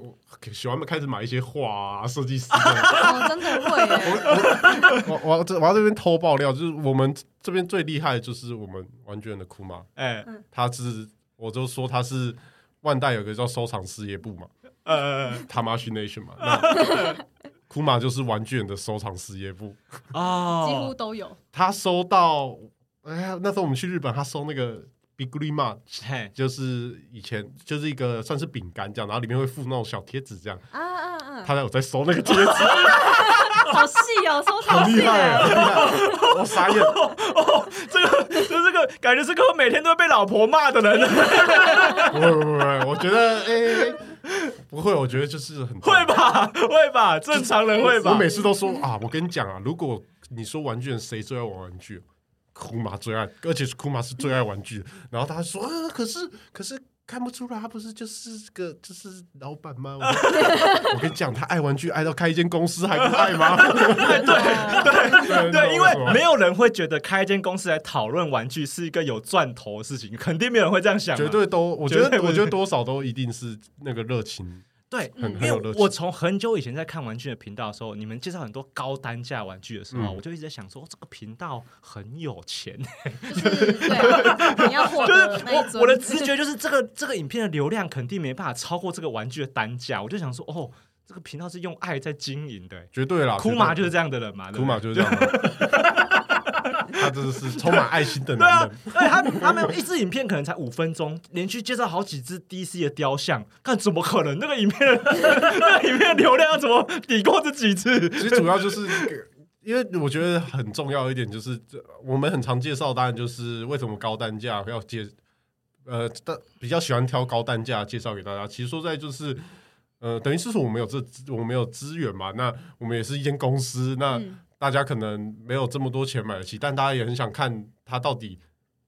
喜欢开始买一些画啊，设计师的。哦，真的会我。我我这我要这边偷爆料，就是我们这边最厉害的就是我们玩具人的库玛，哎，他是我就说他是万代有个叫收藏事业部嘛呃，，Tamashi Nation 嘛，那库玛就是玩具人的收藏事业部，哦，几乎都有。他收到，哎呀，那时候我们去日本，他收那个 Big Green Ma，嘿，就是以前就是一个算是饼干这样，然后里面会附那种小贴纸这样，啊啊啊！他有在收那个贴纸，好细哦，收藏细很厉害，耶。很厉害，我傻眼。哦这个就这个感觉是个每天都会被老婆骂的人，不会不会不会，我觉得哎、不会，我觉得就是很会？吧？会吧？正常人会吧？我每次都说啊，我跟你讲啊，如果你说玩具人谁最爱玩玩具，库玛最爱，而且是库玛是最爱玩具。然后他说啊，可是可是看不出来，他不是就是个就是老板吗？我 我跟你讲，他爱玩具爱到开一间公司还不爱吗？对对对，因为没没有人会觉得开一间公司来讨论玩具是一个有赚头的事情，肯定没有人会这样想啊。绝对都，我觉得我觉得多少都一定是那个热情对，很因。为我从很久以前在看玩具的频道的时候，你们介绍很多高单价玩具的时候，嗯我就一直在想说，这个频道很有钱。就是对，你要获就是得那一尊我我的直觉就是这个这个影片的流量肯定没办法超过这个玩具的单价，我就想说，哦，这个频道是用爱在经营的。绝对啦，库马就是这样的人嘛，对库不对马就是这样 真的是充满爱心的对啊男人。，而且他他们一支影片可能才五分钟，连续介绍好几只 DC 的雕像，看怎么可能？那个影片 那个影片的流量要怎么抵过这几次？其实主要就是，因为我觉得很重要一点就是，这我们很常介绍，当然就是为什么高单价要介，呃，但比较喜欢挑高单价介绍给大家。其实说在就是，呃，等于是说我们有这我们有资源嘛，那我们也是一间公司，那嗯大家可能没有这么多钱买得起，但大家也很想看它到底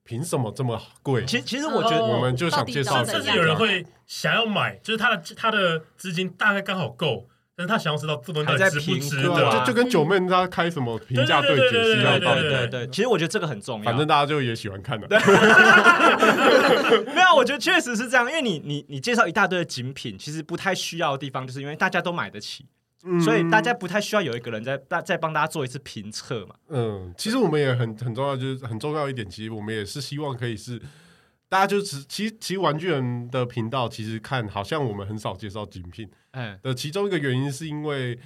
凭什么这么贵。其实其实我觉得哦我们就想介绍甚至有人会想要买，就是他的他的资金大概刚好够，但是他想要知道这东西值不值还在评估啊得。就就跟九妹他开什么评价对决是一样的道理。对对对，其实我觉得这个很重要。反正大家就也喜欢看的。没有，我觉得确实是这样，因为你你你介绍一大堆的精品，其实不太需要的地方，就是因为大家都买得起，嗯所以大家不太需要有一个人在大再帮大家做一次评测嘛。嗯，其实我们也很很重要，就是很重要一点，其实我们也是希望可以是大家就是其实其实玩具人的频道其实看好像我们很少介绍精品嗯，的其中一个原因是因为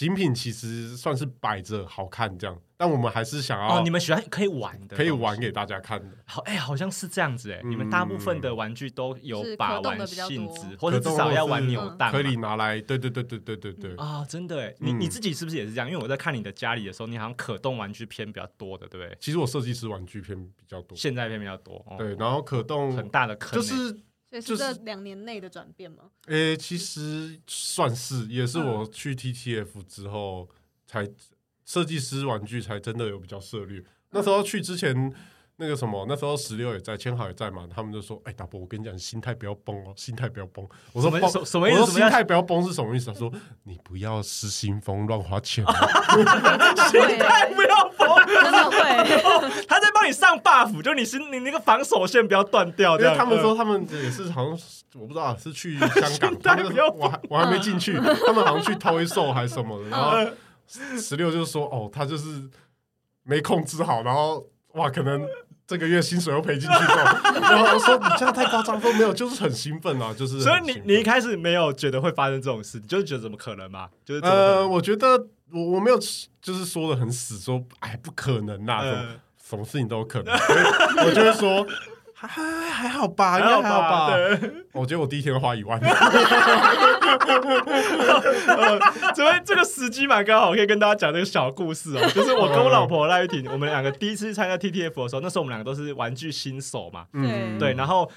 精品其实算是摆着好看这样，但我们还是想要哦，你们喜欢可以玩的，可以玩给大家看的。好，哎、好像是这样子哎、嗯你们大部分的玩具都有把玩性多质，或者至少要玩扭蛋可以拿来，对对对对对对对。啊、真的哎，你嗯你自己是不是也是这样？因为我在看你的家里的时候，你好像可动玩具偏比较多的，对不对？其实我设计师玩具偏比较多，现在偏比较多，哦、对，然后可动很大的坑、欸，就是所以就是两年内的转变吗？诶、其实算是，也是我去 TTF 之后才设计师玩具才真的有比较涉猎。那时候去之前，那个什么，那时候十六也在，千好也在嘛，他们就说：“哎、大伯，我跟你讲，心态不要崩哦，心态不要崩。”我说崩什什么意思我说心态不要崩是什么意思？他说：“你不要失心疯，乱花钱、啊。会太不要疯，真的会，他在帮你上 buff，就你是你那个防守线不要断掉，这样。因为他们说他们也是好像是我不知道是去香港，他们我还我还没进去，他们好像去偷一兽还是什么的，然后十六就说哦，他就是没控制好，然后哇，可能这个月薪水又赔进去了，然后我说你这样太夸张，说没有，就是很兴奋啊，就是所以你你一开始没有觉得会发生这种事，你就是觉得怎么可能嘛？就是呃，我觉得我我没有就是说的很死，说哎不可能呐、什么呃什么事情都有可能，所以我就是说。还还还好吧，应该还好吧。我觉得我第一天花一万，所以这个时机蛮刚好，可以跟大家讲这个小故事哦。就是我跟我老婆赖玉婷，我们两个第一次参加 TTF 的时候，那时候我们两个都是玩具新手嘛，嗯对。然后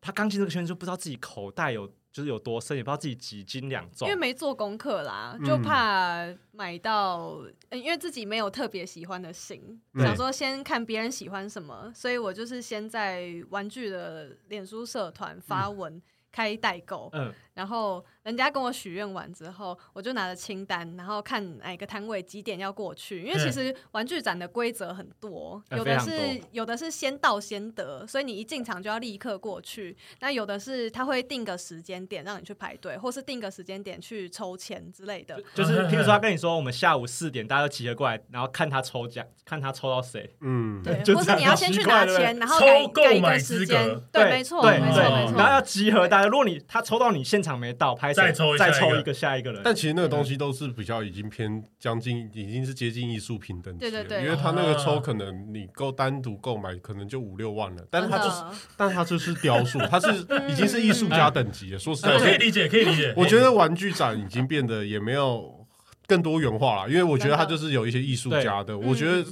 他刚进这个圈子，就不知道自己口袋有就是有多深，也不知道自己几斤两重因为。没做功课啦，嗯就怕买到，呃因为自己没有特别喜欢的型，对想说先看别人喜欢什么，所以我就是先在玩具的脸书社团发文开代购，嗯，然后人家跟我许愿完之后，我就拿着清单，然后看哪个摊位几点要过去。因为其实玩具展的规则很多，嗯有的是有的是先到先得，所以你一进场就要立刻过去。那有的是他会定个时间点让你去排队，或是定个时间点去抽签之类的。就是譬如说他跟你说，我们下午四点大家都集合过来，然后看他抽奖，看他抽到谁。嗯，对，就或是你要先去拿钱，然后抽改购买改一个时资间格。对，没错，没错，没错。然后要集合大家。如果你他抽到你现场没到，拍谁再抽再下一个抽一个下一个人。但其实那个东西都是比较已经偏将近，已经是接近艺术品等级了。对对对因为他那个抽可能你够单独购买可能就五六万了，但是他就是，但他就是雕塑，他是 已经是艺术家等级了。说实在的，可以理解，可以理解。我觉得玩具展已经变得也没有更多元化了，因为我觉得他就是有一些艺术家的，我觉得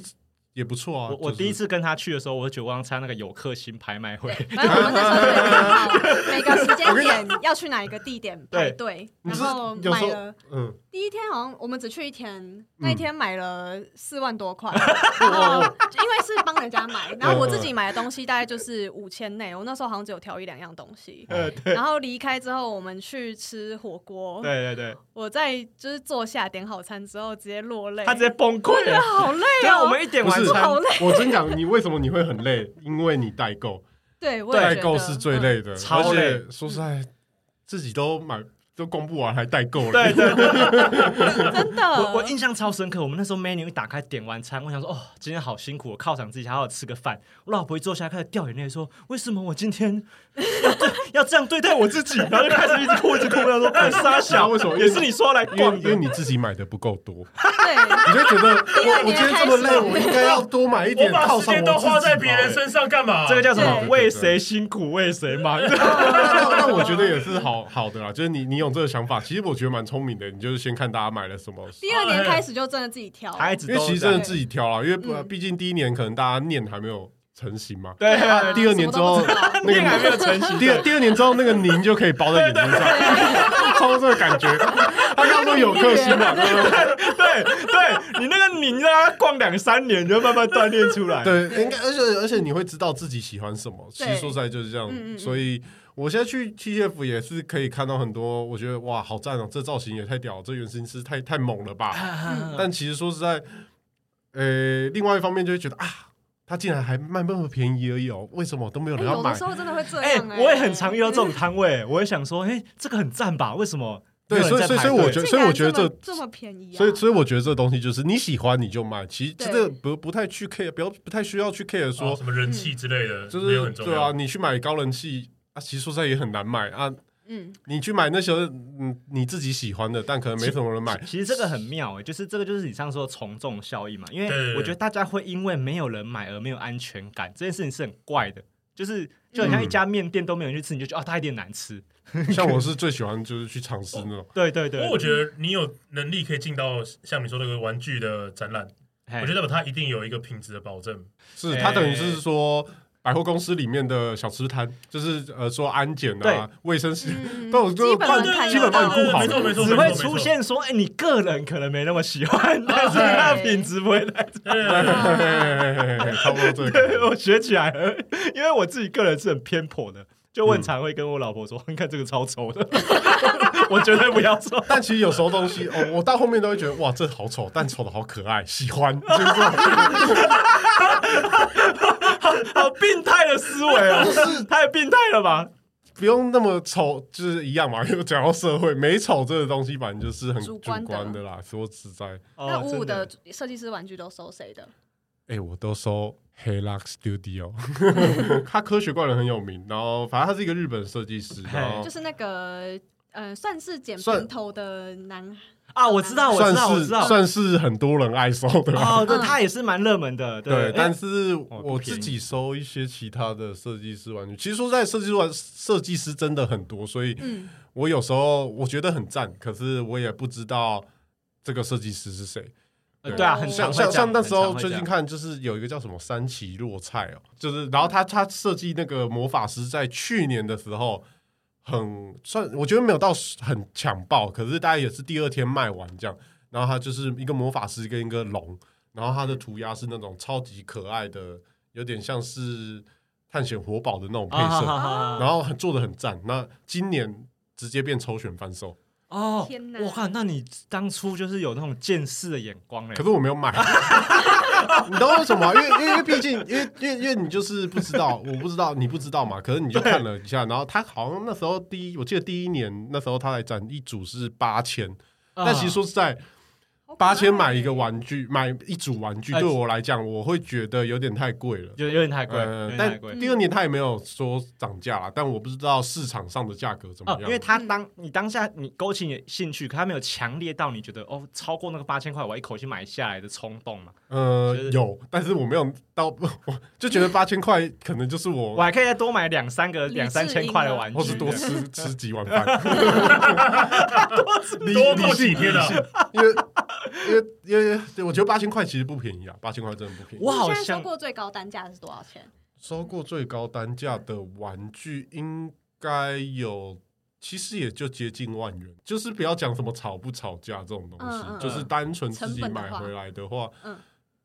也不错啊。我我就是第一次跟他去的时候，我就觉得我要参加那个有克星拍卖会。每个时间点要去哪一个地点排队，然后买了。嗯，第一天好像我们只去一天，那一天买了四万多块，然后因为是帮人家买，然后我自己买的东西大概就是五千内，我那时候好像只有挑一两样东西。呃，对然后离开之后，我们去吃火锅，对对对，我在就是坐下点好餐之后直接落泪，他直接崩溃了。好累哦，我们一点不是完餐，好累，我真讲，你为什么你会很累？因为你代购，对，我也觉得。代购是最累的，超累。而且说实在，自己都买都公布完还代购了。对对对，真的，我我印象超深刻。我们那时候 menu 一打开，点完餐，我想说，哦，今天好辛苦，我犒赏自己，好好吃个饭。我老婆一坐下开始掉眼泪，说，为什么我今天要对要这样对待我自己？然后就开始一直哭，一直哭。我说，很傻小，为什么？也是你说来逛，因为因为你自己买的不够多，对，你就觉得我我今天这么累，我应该要多买一点，我把时间都花在别人身上干嘛？这个叫什么？为谁辛苦为谁忙？那那我觉得也是好好的啦，就是你你有这个想法，其实我觉得蛮聪明的。你就是先看大家买了什么，第二年开始就真的自己挑，孩子因为其实真的自己挑了，因为毕竟第一年可能大家念还没有成型嘛。对，第二年之后那个还没有成型，第二第二年之后那个泥就可以包在眼睛上，超这个感觉。他刚刚说有克星嘛，对不对？你那个泥让他逛两三年，就慢慢锻炼出来。对，应该而且而且你会知道自己喜欢什么。其实说实在就是这样，所以。我现在去 TF 也是可以看到很多，我觉得哇，好赞哦！这造型也太屌了，这原型师太太猛了吧？但其实说实在，呃，另外一方面就会觉得啊，他竟然还卖那么便宜而已哦，为什么都没有人要买？有的时候真的会这样哎，我也很常遇到这种摊位，我也想说，哎，这个很赞吧？为什么？对，所以所以所以我觉得，所以我觉得这这么便宜，所以所以我觉得这东西就是你喜欢你就买，其实这个不不太去 care，不要不太需要去 care 说什么人气之类的，就是对啊，你去买高人气。啊，其实说实在也很难买啊。嗯，你去买那些嗯你自己喜欢的，但可能没什么人买。其实这个很妙哎、欸，就是这个就是你上次说的从众效应嘛。因为我觉得大家会因为没有人买而没有安全感，这件事情是很怪的。就是就很像一家面店都没有人去吃，你就觉得啊，它一定难吃。像我是最喜欢就是去尝试那种。对对对。不过我觉得你有能力可以进到像你说那个玩具的展览，我觉得它一定有一个品质的保证。是它等于是说。百货公司里面的小吃摊，就是呃说安检啊、卫生习 都有基本基本帮你顾好，没错没错，只会出现说，哎，你个人可能没那么喜欢，但是它的品质不会太差。差不多这个，我学起来了，因为我自己个人是很偏颇的，就我很常会跟我老婆说，你看这个超丑的，我绝对不要做。但其实有时候东西，哦，我到后面都会觉得，哇，这好丑，但丑的好可爱，喜欢。好病态的思维啊！是太病态了吧？不用那么丑，就是一样嘛。因 为讲到社会，美丑这个东西，反正就是很主观的啦。说实在，那五五的设计师玩具都收谁的？哎，我都收 Helux Studio，他科学怪人很有名。然后，反正他是一个日本设计师，然后就是那个呃，算是剪平头的男。啊，我知道，我知道，我知道，算是很多人爱收的哦。对，他也是蛮热门的。对，但是我自己收一些其他的设计师玩具。其实说在设计师玩设计师真的很多，所以我有时候我觉得很赞，可是我也不知道这个设计师是谁。对啊，很像像像那时候最近看，就是有一个叫什么三崎洛菜哦，就是然后他他设计那个魔法师在去年的时候。很算，我觉得没有到很抢爆，可是大概也是第二天卖完这样。然后它就是一个魔法师跟一个龙，然后它的涂鸦是那种超级可爱的，有点像是探险活宝的那种配色，然后做的很赞。那今年直接变抽选贩售。哦，天哪！我靠，那你当初就是有那种见识的眼光哎。可是我没有买，你知道为什么？因为因为毕竟因为因为因为你就是不知道，我不知道，你不知道嘛。可是你就看了一下，然后他好像那时候第一，我记得第一年那时候他来展一组是八千，但其实说实在。八千买一个玩具，买一组玩具，对我来讲，我会觉得有点太贵了，有有点太贵。但第二年他也没有说涨价，但我不知道市场上的价格怎么样。因为他当你当下你勾起你兴趣，可他没有强烈到你觉得哦，超过那个八千块，我一口气买下来的冲动嘛。呃，有，但是我没有到，我 就觉得八千块可能就是我，我还可以再多买两三个两三千块的玩具，或是多吃 吃几碗饭，多过几天了，因为。因为因为对，我觉得八千块其实不便宜啊，八千块真的不便宜。我好像收过最高单价是多少钱？收过最高单价的玩具应该有，其实也就接近万元。就是不要讲什么吵不吵架这种东西，嗯嗯、就是单纯自己买回来的话，嗯。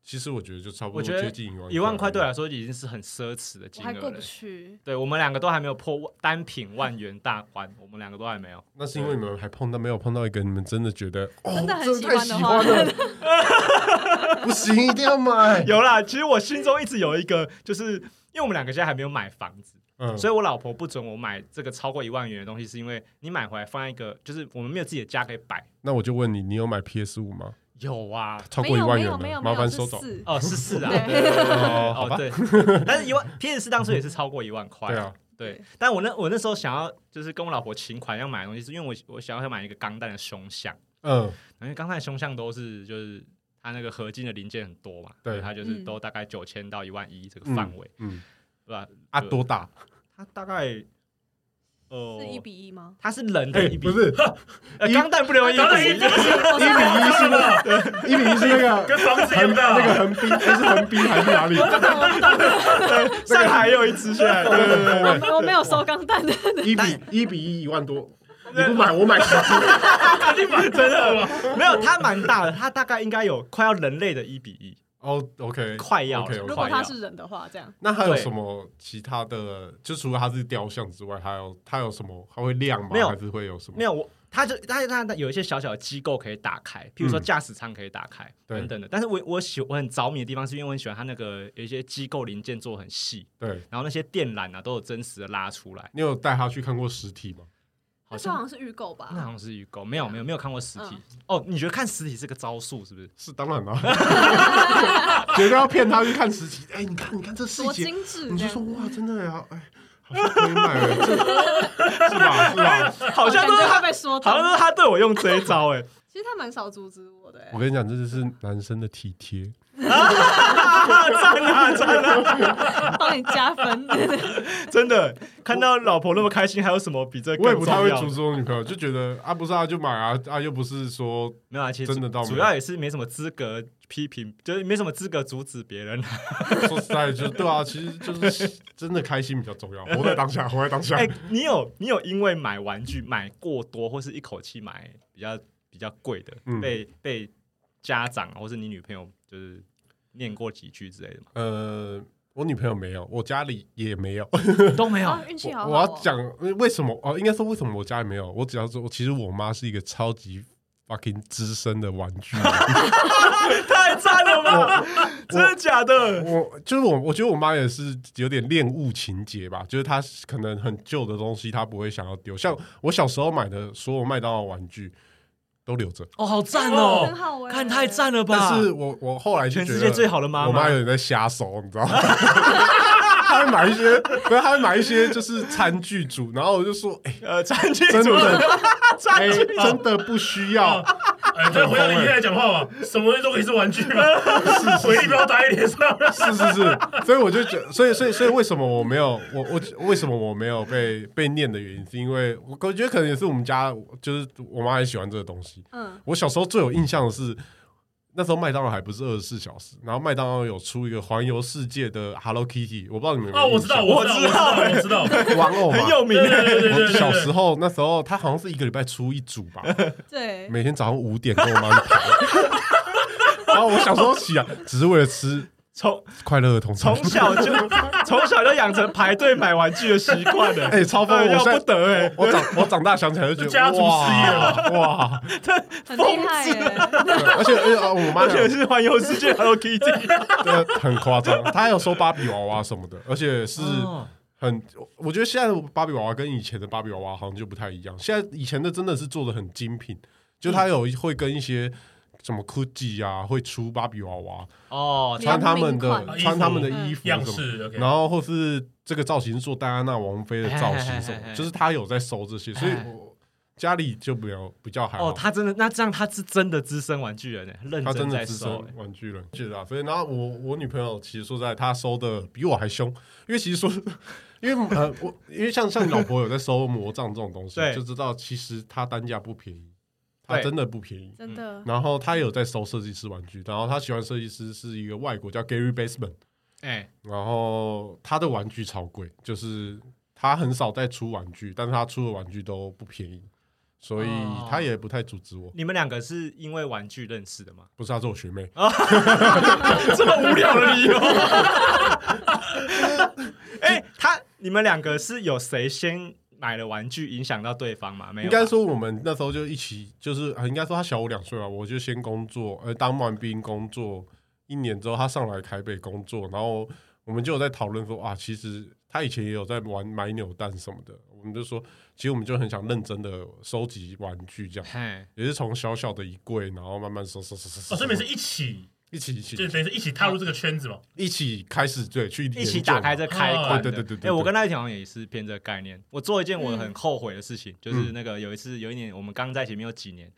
其实我觉得就差不多接近一万，一万块对我来说已经是很奢侈的金额了。还过不去。对，我们两个都还没有破单品万元大关，我们两个都还没有。那是因为你们还碰到没有碰到一个你们真的觉得哦 真的很喜欢的话，不行，一定要买。有啦，其实我心中一直有一个，就是因为我们两个现在还没有买房子，嗯，所以我老婆不准我买这个超过一万元的东西，是因为你买回来放在一个，就是我们没有自己的家可以摆。那我就问你，你有买 PS 五吗？有啊，超过一万元吗？麻烦收走。哦，是四啊，哦对，但是一万 PS 四当初也是超过一万块。对啊，对。但我那我那时候想要就是跟我老婆请款要买的东西，是因为我我想要买一个钢弹的胸像。嗯，因为钢弹胸像都是就是它那个合金的零件很多嘛，对，它就是都大概九千到一万一这个范围，嗯，对吧？啊，多大？它大概。是一比一吗？它是人的一比一，不是，钢弹不留一比一，一比一是那个，一比一是那个跟房子一样大，那个横滨，那是横滨还是哪里？上海有一只现在，对对对对，我没有收钢弹的，一比一比一一万多，你不买我买十只，你买真的。吗？没有，它蛮大的，它大概应该有快要人类的一比一。哦，OK，快要。如果他是人的话，这样。那还有什么其他的？就除了他是雕像之外，还有他有什么？还会亮吗？没有，还是会有什么？没有，我他就它它有一些小小的机构可以打开，譬如说驾驶舱可以打开等等的。但是我我喜我很着迷的地方，是因为我很喜欢他那个有一些机构零件做很细，对，然后那些电缆啊都有真实的拉出来。你有带他去看过实体吗？好像好像是预购吧，那好像是预购，没有没有没有看过实体。哦，你觉得看实体是个招数是不是？是当然了，绝对要骗他去看实体。哎，你看你看这细节，精致，你就说哇，真的呀，哎，好像可以买了，是吧？是吧？好像都是他被说，好像都是他对我用这一招。哎，其实他蛮少阻止我的。我跟你讲，这就是男生的体贴。赞啊赞啊！帮你加分，真的看到老婆那么开心，还有什么比这更？我也不太会阻止我女朋友，就觉得啊，不是啊，就买啊啊，又不是说没有啊，其实真的到主要也是没什么资格批评，就是没什么资格阻止别人。说实在，就对啊，其实就是真的开心比较重要，活在当下，活在当下。哎，你有你有因为买玩具买过多，或是一口气买比较比较贵的，被被家长或是你女朋友就是。念过几句之类的吗？呃，我女朋友没有，我家里也没有，都没有。运气好。我要讲为什么哦？应该说为什么我家里没有？我只要说，其实我妈是一个超级 fucking 资深的玩具，太赞了吧？真的假的？我就是我，我觉得我妈也是有点恋物情节吧，就是她可能很旧的东西，她不会想要丢。像我小时候买的所有麦当劳玩具。都留着哦，好赞哦，很好玩看太赞了吧！但是我我后来就觉得全世界最好的妈妈，我妈有点在瞎收，你知道吗？她会买一些，不是，他会买一些就是餐具组，然后我就说，哎，呃，餐具组。的，餐具真的不需要。哎，再回到你现在讲话吧，什么东西都可以是玩具嘛，回力镖打在脸上，是是是，所以我就觉得，所以所以所以为什么我没有我我为什么我没有被被念的原因，是因为我我觉得可能也是我们家就是我妈很喜欢这个东西，嗯，我小时候最有印象的是。那时候麦当劳还不是二十四小时，然后麦当劳有出一个环游世界的 Hello Kitty，我不知道你们有没有？哦，我知道，我知道，我知道，玩偶很有名。我小时候那时候，他好像是一个礼拜出一组吧？对，每天早上五点跟我妈去排。然后我小时候起啊，只是为了吃。从快乐的童从小就从小就养成排队买玩具的习惯了，哎，超疯，要不得哎！我长我长大想起来就觉得家族事业了，哇，这很厉害哎！而且而且我妈 也是环游世界 Hello Kitty，很夸张。他还有收芭比娃娃什么的，而且是很，我觉得现在的芭比娃娃跟以前的芭比娃娃好像就不太一样。现在以前的真的是做的很精品，就他有会跟一些。什么 Gucci 啊，会出芭比娃娃哦，穿他们的穿他们的衣服样式，然后或是这个造型做戴安娜王妃的造型什么，就是他有在收这些，所以我家里就比较比较还好。哦，他真的那这样他是真的资深玩具人哎，他真的资深玩具人，是啊。所以然后我我女朋友其实说在，她收的比我还凶，因为其实说，因为呃我因为像像你老婆有在收魔杖这种东西，就知道其实它单价不便宜。他真的不便宜，真的。然后他有在收设计师玩具，然后他喜欢设计师是一个外国叫 Gary Baseman，哎，然后他的玩具超贵，就是他很少在出玩具，但是他出的玩具都不便宜，所以他也不太阻止我。你们两个是因为玩具认识的吗？不是，他是我学妹。这么无聊的理由？哎，他你们两个是有谁先？买了玩具影响到对方嘛？没有。应该说我们那时候就一起，就是应该说他小我两岁吧，我就先工作，呃，当完兵工作一年之后，他上来台北工作，然后我们就有在讨论说啊，其实他以前也有在玩买扭蛋什么的，我们就说，其实我们就很想认真的收集玩具，这样，也是从小小的一柜，然后慢慢收收收收收，哦，所以你们是一起，一起一起就等于是一起踏入这个圈子嘛。一起开始对去一起打开这开对对对对。哎，我跟他一条也是偏这个概念。我做一件我很后悔的事情，就是那个有一次有一年我们刚在一起没有几年。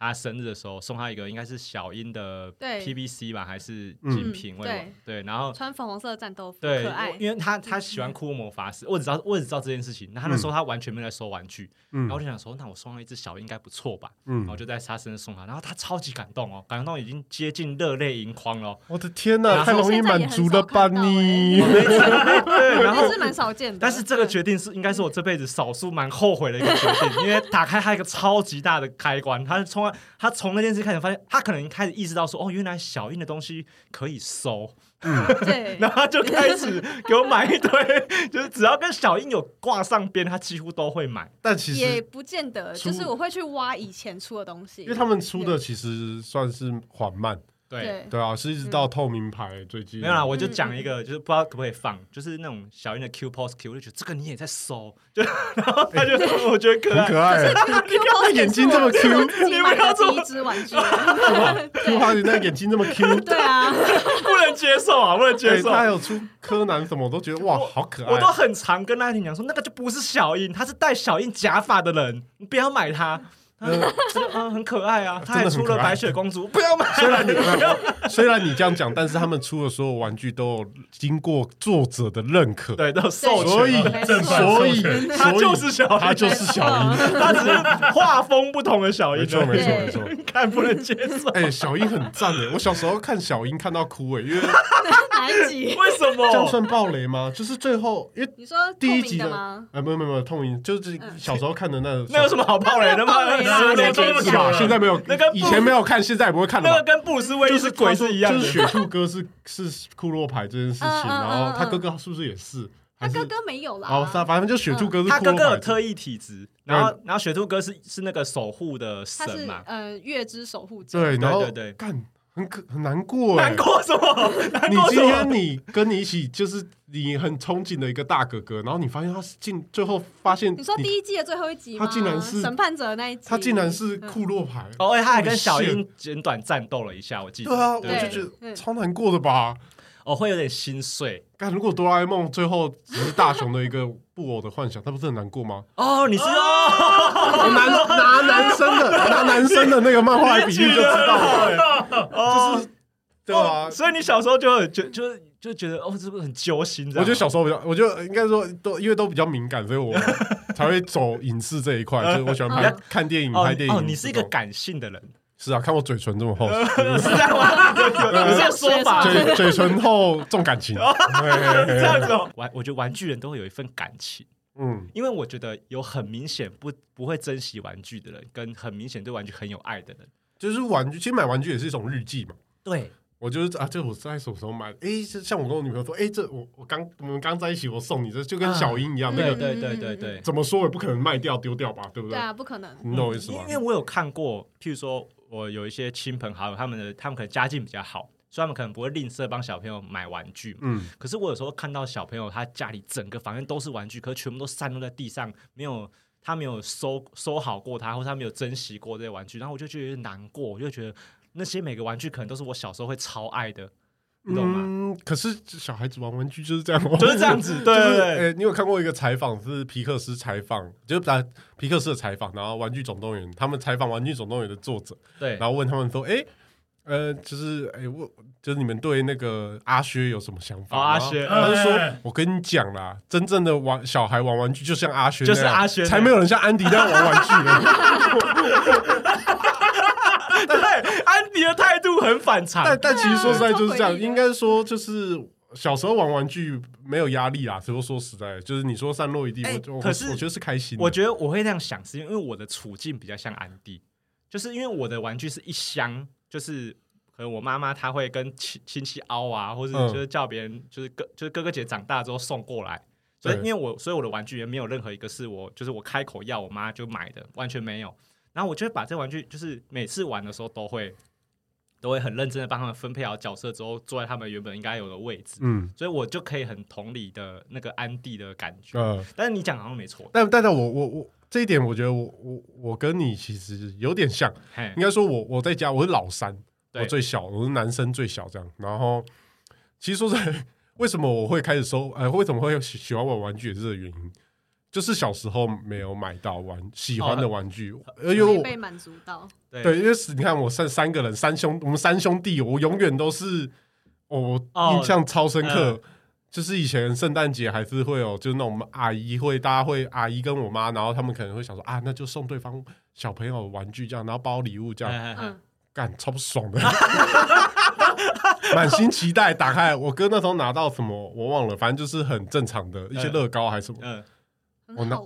他生日的时候送他一个应该是小鹰的 PVC 吧，还是精品？对对，然后穿粉红色的战斗服，对，可爱。因为他他喜欢库洛魔法使，我只知道我只知道这件事情。那他那时候他完全没在收玩具，然后我就想说，那我送他一只小鹰应该不错吧？嗯然后就在他生日送他，然后他超级感动哦，感动已经接近热泪盈眶了。我的天哪，太容易满足了吧你？对，然后是蛮少见的。但是这个决定是应该是我这辈子少数蛮后悔的一个决定，因为打开他一个超级大的开关，他从他从那件事。开始发现，他可能开始意识到说：“哦，原来小英的东西可以收。”嗯，对。然后他就开始给我买一堆，就是只要跟小英有挂上边，他几乎都会买。但其实也不见得，就是我会去挖以前出的东西，因为他们出的其实算是缓慢。对对啊，是一直到透明牌最近。没有啦，我就讲一个，就是不知道可不可以放，就是那种小鹰的 Q Pose Q，我就觉得这个你也在搜，就然后他就我觉得可爱，可爱。他 眼睛这么 Q，你买的第一只玩具。哇，你那眼睛这么 Q，对啊，不能接受啊，不能接受。他有出柯南什么，我都觉得哇，好可爱。我都很常跟那婷讲说，那个就不是小鹰，他是戴小鹰假发的人，你不要买它。嗯，很可爱啊！他还出了白雪公主，不要买。虽然你 虽然你这样讲，但是他们出的所有玩具都有经过作者的认可，对，都有授权，所以所以他就是小，他就是小樱，他只是画风不同的小樱。没错，没错，没错。看不能接受。哎，小樱很赞哎！我小时候看小樱看到哭哎，因为哪一集？为什么？这样算暴雷吗？就是最后，因为你说第一集的吗？哎，没有没有没有，透明就是小时候看的那个，那有什么好暴雷的吗？十年这么久，现在没有，那个以前没有看，现在也不会看了。那个跟布鲁斯威就是鬼是一样的。就是雪兔哥是是库洛牌这件事情，然后他哥哥是不是也是？他哥哥没有啦。哦，反正就雪兔哥是。他哥哥有特异体质，然后然后雪兔哥是是那个守护的神嘛？呃，月之守护者。对，然后对对干。很可很难过，难过什么？你今天你跟你一起，就是你很憧憬的一个大哥哥，然后你发现他进最后发现，你说第一季的最后一集，他竟然是审判者那一集，他竟然是库洛牌，哦，他还跟小英简短战斗了一下，我记得。对啊，我就觉得超难过的吧，哦，会有点心碎。但如果哆啦 A 梦最后只是大雄的一个布偶的幻想，他不是很难过吗？哦，你是哦，男拿男生的拿男生的那个漫画来比喻就知道了，就是。对啊，所以你小时候就就就就觉得哦，这个很揪心。我觉得小时候比较，我就应该说都因为都比较敏感，所以我 才会走影视这一块。就是我喜欢拍看电影，拍电影。哦，你是一个感性的人。是啊，看我嘴唇这么厚，是这样吗？有这样说法，嘴嘴唇厚重感情。这样子，玩我觉得玩具人都会有一份感情。嗯，因为我觉得有很明显不不会珍惜玩具的人，跟很明显对玩具很有爱的人，就是玩具。其实买玩具也是一种日记嘛。对。我就是啊，这我在什么时候买的？哎，像我跟我女朋友说，哎，这我我刚我们刚在一起，我送你这就跟小英一样，那个对对对对，怎么说也不可能卖掉丢掉吧，对不对？对啊，不可能。你懂我意思吗？因为我有看过，譬如说我有一些亲朋好友，他们的他们可能家境比较好，所以他们可能不会吝啬帮小朋友买玩具。嗯。可是我有时候看到小朋友他家里整个房间都是玩具，可是全部都散落在地上，没有他没有收收好过他，或者他没有珍惜过这些玩具，然后我就觉得难过，我就觉得那些每个玩具可能都是我小时候会超爱的。嗯，可是小孩子玩玩具就是这样，就是这样子。对，诶，你有看过一个采访，是皮克斯采访，就是在皮克斯的采访，然后《玩具总动员》他们采访《玩具总动员》的作者，对，然后问他们说，诶，呃，就是诶，我就是你们对那个阿薛有什么想法？阿薛，他就说，我跟你讲啦，真正的玩小孩玩玩具，就像阿薛，就是阿薛，才没有人像安迪那样玩玩具呢。安迪的态度很反常，但但其实说实在就是这样，应该说就是小时候玩玩具没有压力啦。只不过说实在，就是你说散落一地，我可是我觉得是开心。我觉得我会这样想，是因为我的处境比较像安迪，就是因为我的玩具是一箱，就是可能我妈妈她会跟亲亲戚凹啊，或者就是叫别人，就是哥就是哥哥姐长大之后送过来，所以因为我所以我的玩具也没有任何一个是我就是我开口要我妈就买的，完全没有。然后我就会把这玩具，就是每次玩的时候都会都会很认真的帮他们分配好角色之后，坐在他们原本应该有的位置。嗯，所以我就可以很同理的那个安迪的感觉。呃，但是你讲好像没错，但但但我我我这一点，我觉得我我我跟你其实有点像，嘿应该说我我在家我是老三，我最小，我是男生最小这样。然后其实说实在，为什么我会开始收？呃，为什么会喜喜欢玩玩具也是这个原因，就是小时候没有买到玩喜欢的玩具，而且我被满足到。对对，因为是你看我三三个人，三兄我们三兄弟，我永远都是我哦印象超深刻。嗯就是以前圣诞节还是会有，就是那种阿姨会，大家会阿姨跟我妈，然后他们可能会想说啊，那就送对方小朋友玩具这样，然后包礼物这样，干超不爽的，满心期待打开。我哥那时候拿到什么我忘了，反正就是很正常的一些乐高还是什么，嗯，我拿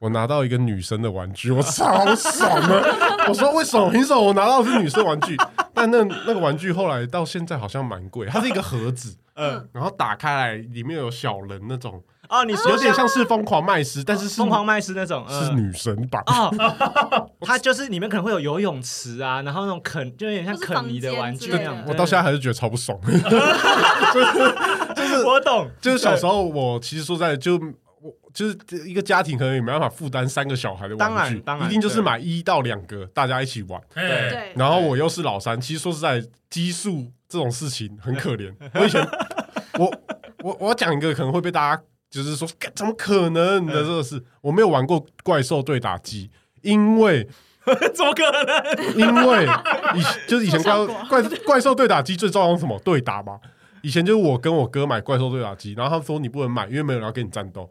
我拿到一个女生的玩具，我超爽的。我说为什么？凭什么我拿到的是女生玩具？但那那个玩具后来到现在好像蛮贵，它是一个盒子。嗯，然后打开来，里面有小人那种，哦，你说有点像是疯狂麦斯，但是是疯狂麦斯那种，嗯是女神版。哦，它就是里面可能会有游泳池啊，然后那种肯就有点像肯尼的玩具那样我到现在还是觉得超不爽。就是我懂，就是小时候，我其实说在就我就是一个家庭可能也没办法负担三个小孩的玩具，然当然一定就是买一到两个，大家一起玩。哎，对，然后我又是老三，其实说实在，基数这种事情很可怜。我以前，我我我要讲一个可能会被大家就是说，怎么可能的这个事，我没有玩过怪兽对打机，因为 怎么可能？因为以就是以前怪怪怪兽对打机最重要是什么？对打嘛。以前就是我跟我哥买怪兽对打机，然后他说你不能买，因为没有人要跟你战斗，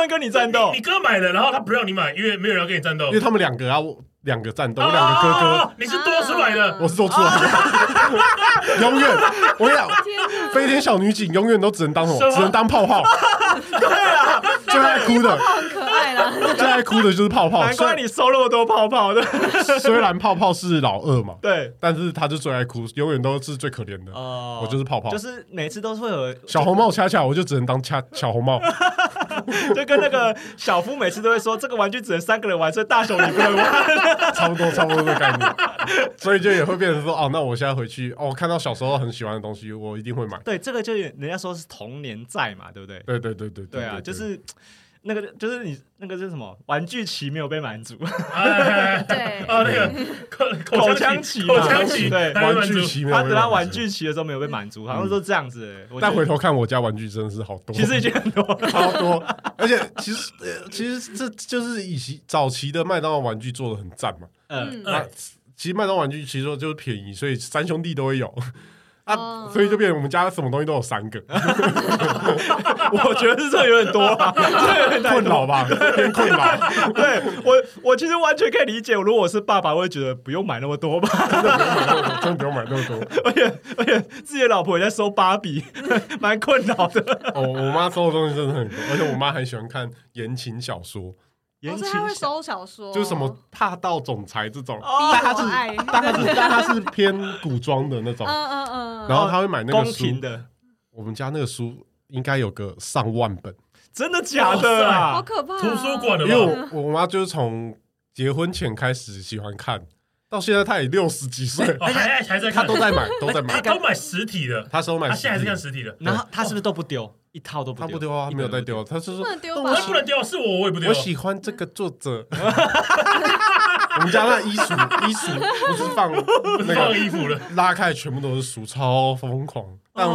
能跟你战斗你你？哥买了，然后他不让你买，因为没有人要跟你战斗因。为他们两个要两个战斗，我两个哥哥。哦，你是多出来的，我是多出来的，永远我跟你讲，飞天小女警永远都只能当什么？只能当泡泡。对啊，最爱哭的，很可爱啦。最爱哭的就是泡泡。难怪你收那么多泡泡的。虽 虽然泡泡是老二嘛，对，但是他就最爱哭，永远都是最可怜的。哦我就是泡泡，就是每次都是会有小红帽恰恰，我就只能当恰小红帽。就跟那个小夫每次都会说，这个玩具只能三个人玩，所以大雄你不能玩。差不多，差不多这个概念。所以就也会变成说，哦，那我现在回去，哦，我看到小时候很喜欢的东西，我一定会买。对，这个就人家说是童年债嘛，对不对？对对对对对啊，就是那个，就是你那个是什么？玩具期没有被满足，哎，对，哦，那个口口腔腔期嘛口腔期，对玩具期没有他等他被满足玩具期的时候没有被满足，好像都这样子。但回头看我家玩具真的是好多，其实已经很多了。超多，而且其实呃其实这就是以前早期的麦当劳玩具做的很赞嘛。嗯，嗯那其实麦当劳玩具其实说就是便宜，所以三兄弟都会有啊，哦所以就变成我们家什么东西都有三个，我觉得是这有点多啊，这有点太困扰吧，偏困扰。对我，我其实完全可以理解，如果我是爸爸，我会觉得不用买那么多吧。真的不用买那么多，真的不用买那么多。而且而且自己的老婆也在收芭比，蛮困扰的。哦，我妈收的东西真的很多，而且我妈很喜欢看言情小说，不是他会收小说，就是什么霸道总裁这种，哦但他是逼我爱但他是但他是偏古装的那种嗯，嗯嗯，然后他会买那个书，廷的，我们家那个书应该有个上万本。真的假的好啊？可怕啊，图书馆的因为？我我妈就是从结婚前开始喜欢看，到现在他也六十几岁，哦，还还还在看，她都在买，都在买。他都买实体的，他收买实体，他现在还是看实体的，然后他是不是都不丢？一套都不丢？她不丢啊，她没有在丢，他是不说能丢吧我？我不能丢，是我我也不丢我。喜欢这个作者。我们家那衣橱衣橱不是放不是放那个衣服了，拉开全部都是书，超疯狂。但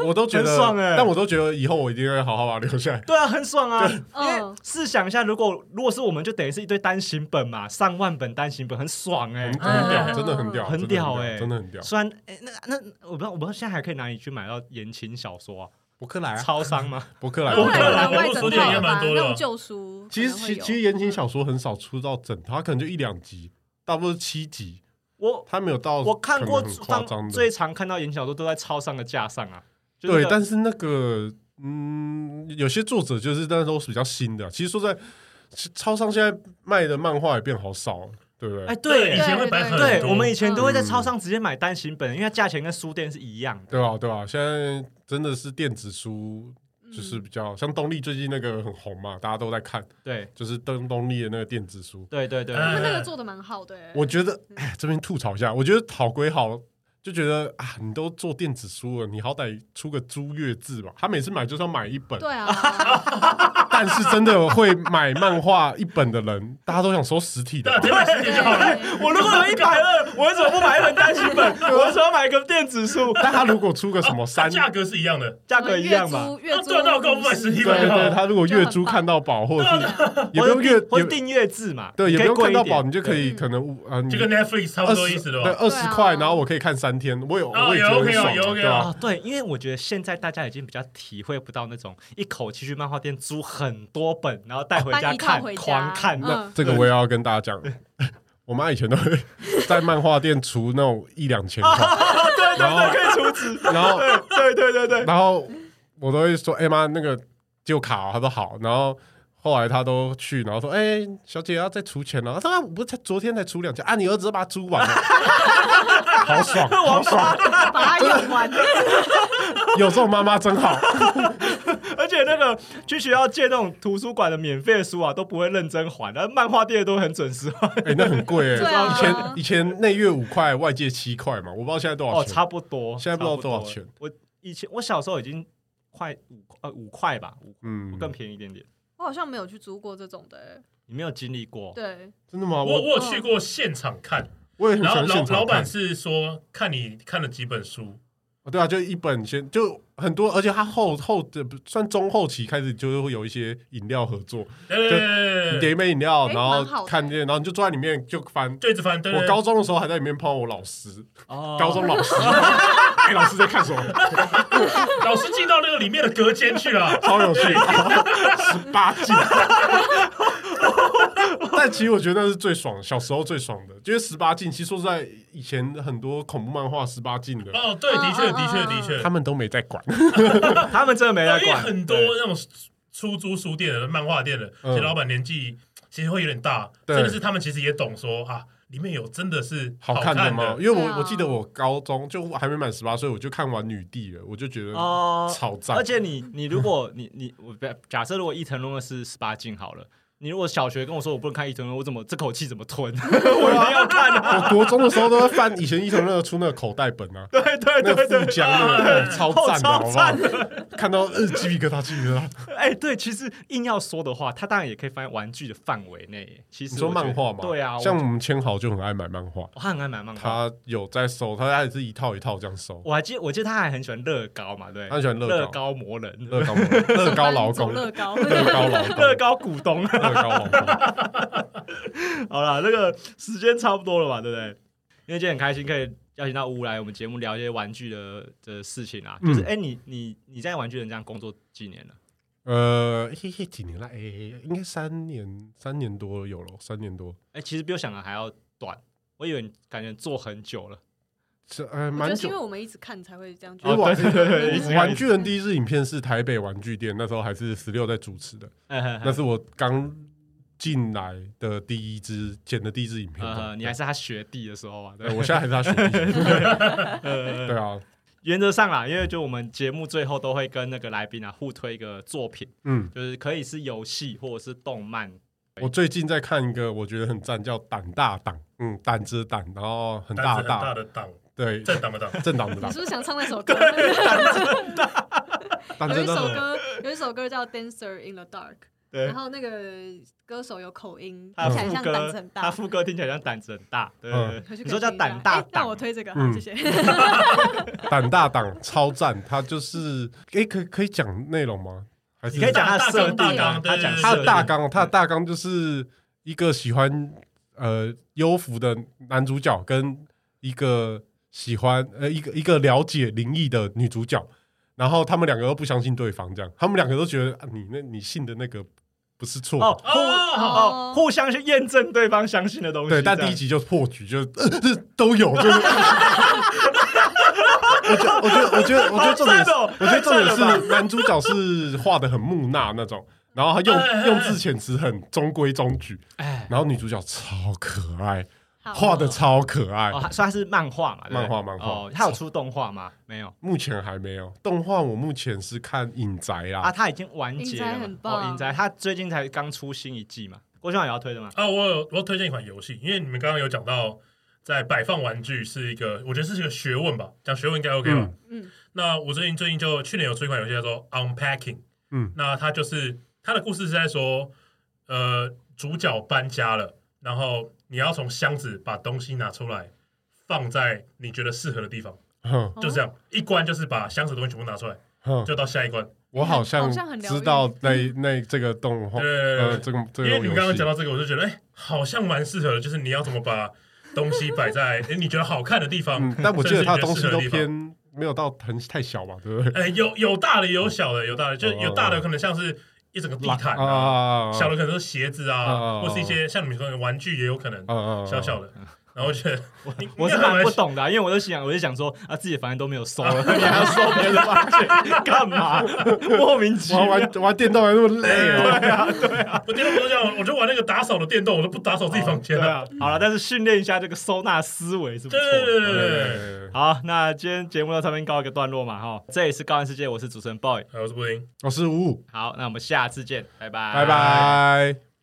我我都觉得很爽欸。但我都觉得以后我一定会好好把它留下来。对啊，很爽啊！因为嗯试想一下，如果如果是我们，就等于是一堆单行本嘛，上万本单行本，很爽哎、很很屌，嗯真的很屌，很真的屌哎、真的很屌。虽然哎、那那我不知道，我不知道现在还可以哪里去买到言情小说啊？博客来啊，超商吗？博客来，博客来书店也套的吧，蛮多的那种旧书，其实其其实言情小说很少出到整套，它可能就一两集，大部分是七集，我他没有到我看过可能很夸张的。放最常看到言情小说都在超商的架上啊。就是对，那个但是那个嗯，有些作者就是，但是都是比较新的啊。其实说在其超商现在卖的漫画也变好少了，对不对？哎，对，以对前会摆很多，对，我们以前都会在嗯超商直接买单行本，因为它价钱跟书店是一样的。对啊，对啊，现在真的是电子书就是比较像东立最近那个很红嘛，大家都在看，对就是东东立的那个电子书。对对对，嗯他们那个做的蛮好的欸。我觉得，哎，这边吐槽一下，我觉得好归好，就觉得啊，你都做电子书了，你好歹出个租月字吧。他每次买就是要买一本，对啊，但是真的会买漫画一本的人，大家都想收实体的对，。实体就好了。我如果有一百二，我为什么不买一本单行本？我为什么要买一个电子书？但他如果出个什么三，价格是一样的，价格一样吧？月租月租对那我干嘛不买实体对本对，他如果月租看到宝，或者是也不用月，也或者订阅制嘛？对，也不用看到宝，你就可以可能呃，你就跟 Netflix 差不多意思对吧？对二十块，然后我可以看三天，我有哦我也觉得很有爽，有有有对吧？啊，对，因为我觉得现在大家已经比较体会不到那种一口气去漫画店租很多本，然后带回家看，狂看的。嗯这个我也要跟大家讲，我妈以前都会 在漫画店出那种一两千块，对然后对对，可以除值。然后对对对对，然后我都会说：“哎妈，那个就卡哦。”她说好，然后。后来他都去，然后说：“哎、小姐要再出钱了。”他说：“啊我不是才昨天才出两千啊，你儿子都把它租完了，好爽，好爽，把它用完。有这种妈妈真好。而且那个去学校借那种图书馆的免费的书啊，都不会认真还，但漫画店都很准时还。哎、那很贵哎、以前以前内月五块，外借七块嘛，我不知道现在多少哦，差不多，现在不知道多少钱。我以前我小时候已经快五呃五块吧，五嗯，更便宜一点点。我好像没有去租过这种的欸。你没有经历过？对，真的吗？我我去过现场看，我也很喜然后老欢现场看老板是说看你看了几本书，哦对啊，就一本先就很多，而且他后后的算中后期开始就会有一些饮料合作，对对对对对，你点一杯饮料，哎然后看见，然后你就坐在里面就翻。对着翻。对，对我高中的时候还在里面碰到我老师，哦 高中老师，哎，老师在看什么？老师进到那个里面的隔间去了，超有趣，十八禁。但其实我觉得那是最爽，小时候最爽的，就是十八禁。其实说实在，以前很多恐怖漫画十八禁的，哦，对，的确的确的确，他们都没在管。他们真的没在因为管。很多那种出租书店的、漫画店的，嗯其实老板年纪其实会有点大，对真的是他们其实也懂说啊，里面有真的是好看看的吗？因为我我记得我高中就还没满十八岁，我就看完女帝了，我就觉得哦，超赞。而且你你如果你你我假设如果伊藤润二是十八禁好了，你如果小学跟我说我不能看伊藤润，我怎么这口气怎么吞？我一定要看啊！我国中的时候都在翻 以前伊藤润出那个口袋本啊，对对那个对对，富江那个啊超赞的，超好不好？看到呃鸡皮疙瘩，鸡皮疙瘩。哎、对，其实硬要说的话，它当然也可以放在玩具的范围内。其实你说漫画嘛？对啊，像我我们千豪就很爱买漫画，他很爱买漫画。他有在收，他还是一套一套这样收。我还记得，我记得他还很喜欢乐高嘛，对，他很喜欢乐乐高高魔人，乐高乐高劳走工，乐高，乐高劳工，乐高股东。好了，那个时间差不多了吧，对不对？因为今天很开心可以邀请到乌来我们节目聊一些玩具的的事情啊。就是，嗯哎、你你你在玩具人这样工作几年了？呃，嘿嘿，几年了？哎，应该三年，三年多有了，三年多。哎、其实比我想的还要短，我以为你感觉做很久了。这呃，蛮久因为。我们一直看才会这样觉得。玩对对玩具人第一支影片是台北玩具店，那时候还是十六在主持的，那是我刚进来的第一支剪的第一支影片。呃，你还是他学弟的时候啊，对对，我现在还是他学弟。呃，对啊，原则上啦，因为就我们节目最后都会跟那个来宾啊互推一个作品，嗯，就是可以是游戏或者是动漫。我最近在看一个，我觉得很赞，叫胆大党，嗯，胆子的胆，然后很大的胆子很大大，的党，对，政党不党，政党不党。你是，不是想唱那首歌？胆有一首歌，有一首歌叫《Dancer in the Dark》，然，后那个歌手有口音，他听起来像副歌胆子很，大。他副歌听起来像胆子很大。对。你说叫胆大哎那我推这个，谢谢。胆大党超赞，他就是，诶，可以可以讲内容吗？还是你可以讲他的设定他讲他的大纲，他的大纲就是一个喜欢呃优服的男主角跟一个喜欢呃一个一个了解灵异的女主角，然后他们两个都不相信对方，这样他们两个都觉得、啊、你那你信的那个不是错，哦，互哦哦。互相去验证对方相信的东西。对，但第一集就破局，就、呃、这都有，就是。我觉得，我觉得，我觉得，我觉得重点是，我觉得重点是男主角是画的很木讷那种，然后他用用字遣词很中规中矩，哎，然后女主角超可爱，画的超可爱。哦，所以它是漫画嘛？漫画漫画。哦，它有出动画吗？没有，目前还没有。动画我目前是看影宅啦。啊，它已经完结了。很棒。哦，影宅它最近才刚出新一季嘛？郭兄也要推的吗？啊，我有我推荐一款游戏，因为你们刚刚有讲到，在摆放玩具是一个，我觉得是一个学问吧，讲学问应该 OK 吧？嗯。那我最近最近就去年有出一款游戏叫做 Unpacking，嗯，那它就是它的故事是在说，呃，主角搬家了，然后你要从箱子把东西拿出来，放在你觉得适合的地方，就这样一关就是把箱子的东西全部拿出来，就到下一关。我好像知道那 那这个动画，呃，这个这个，因为你们刚刚讲到这个，我就觉得哎，好像蛮适合的，就是你要怎么把东西摆在 哎你觉得好看的地方。但我记得它东西都偏没有到很太小嘛，对不对？哎，有有大的，有小的，有大的，就有大的可能像是一整个地毯啊，小的可能是鞋子啊，或是一些像你们说的玩具也有可能，小小的。然后我觉得我我是蛮不懂的，因为我就想，我就想说啊，自己的房间都没有收了，你还要收别人的房间 干嘛？莫名其妙，玩玩电动还那么累，对啊，对啊，我电动都这样，我就玩那个打扫的电动，我都不打扫自己房间了。好了，但是训练一下这个收纳思维是不错。对对对，好，那今天节目到这边告一个段落嘛，哈，这里是高玩世界，我是主持人 boy，我是布丁，我是五五，好，那我们下次见，拜拜，拜拜。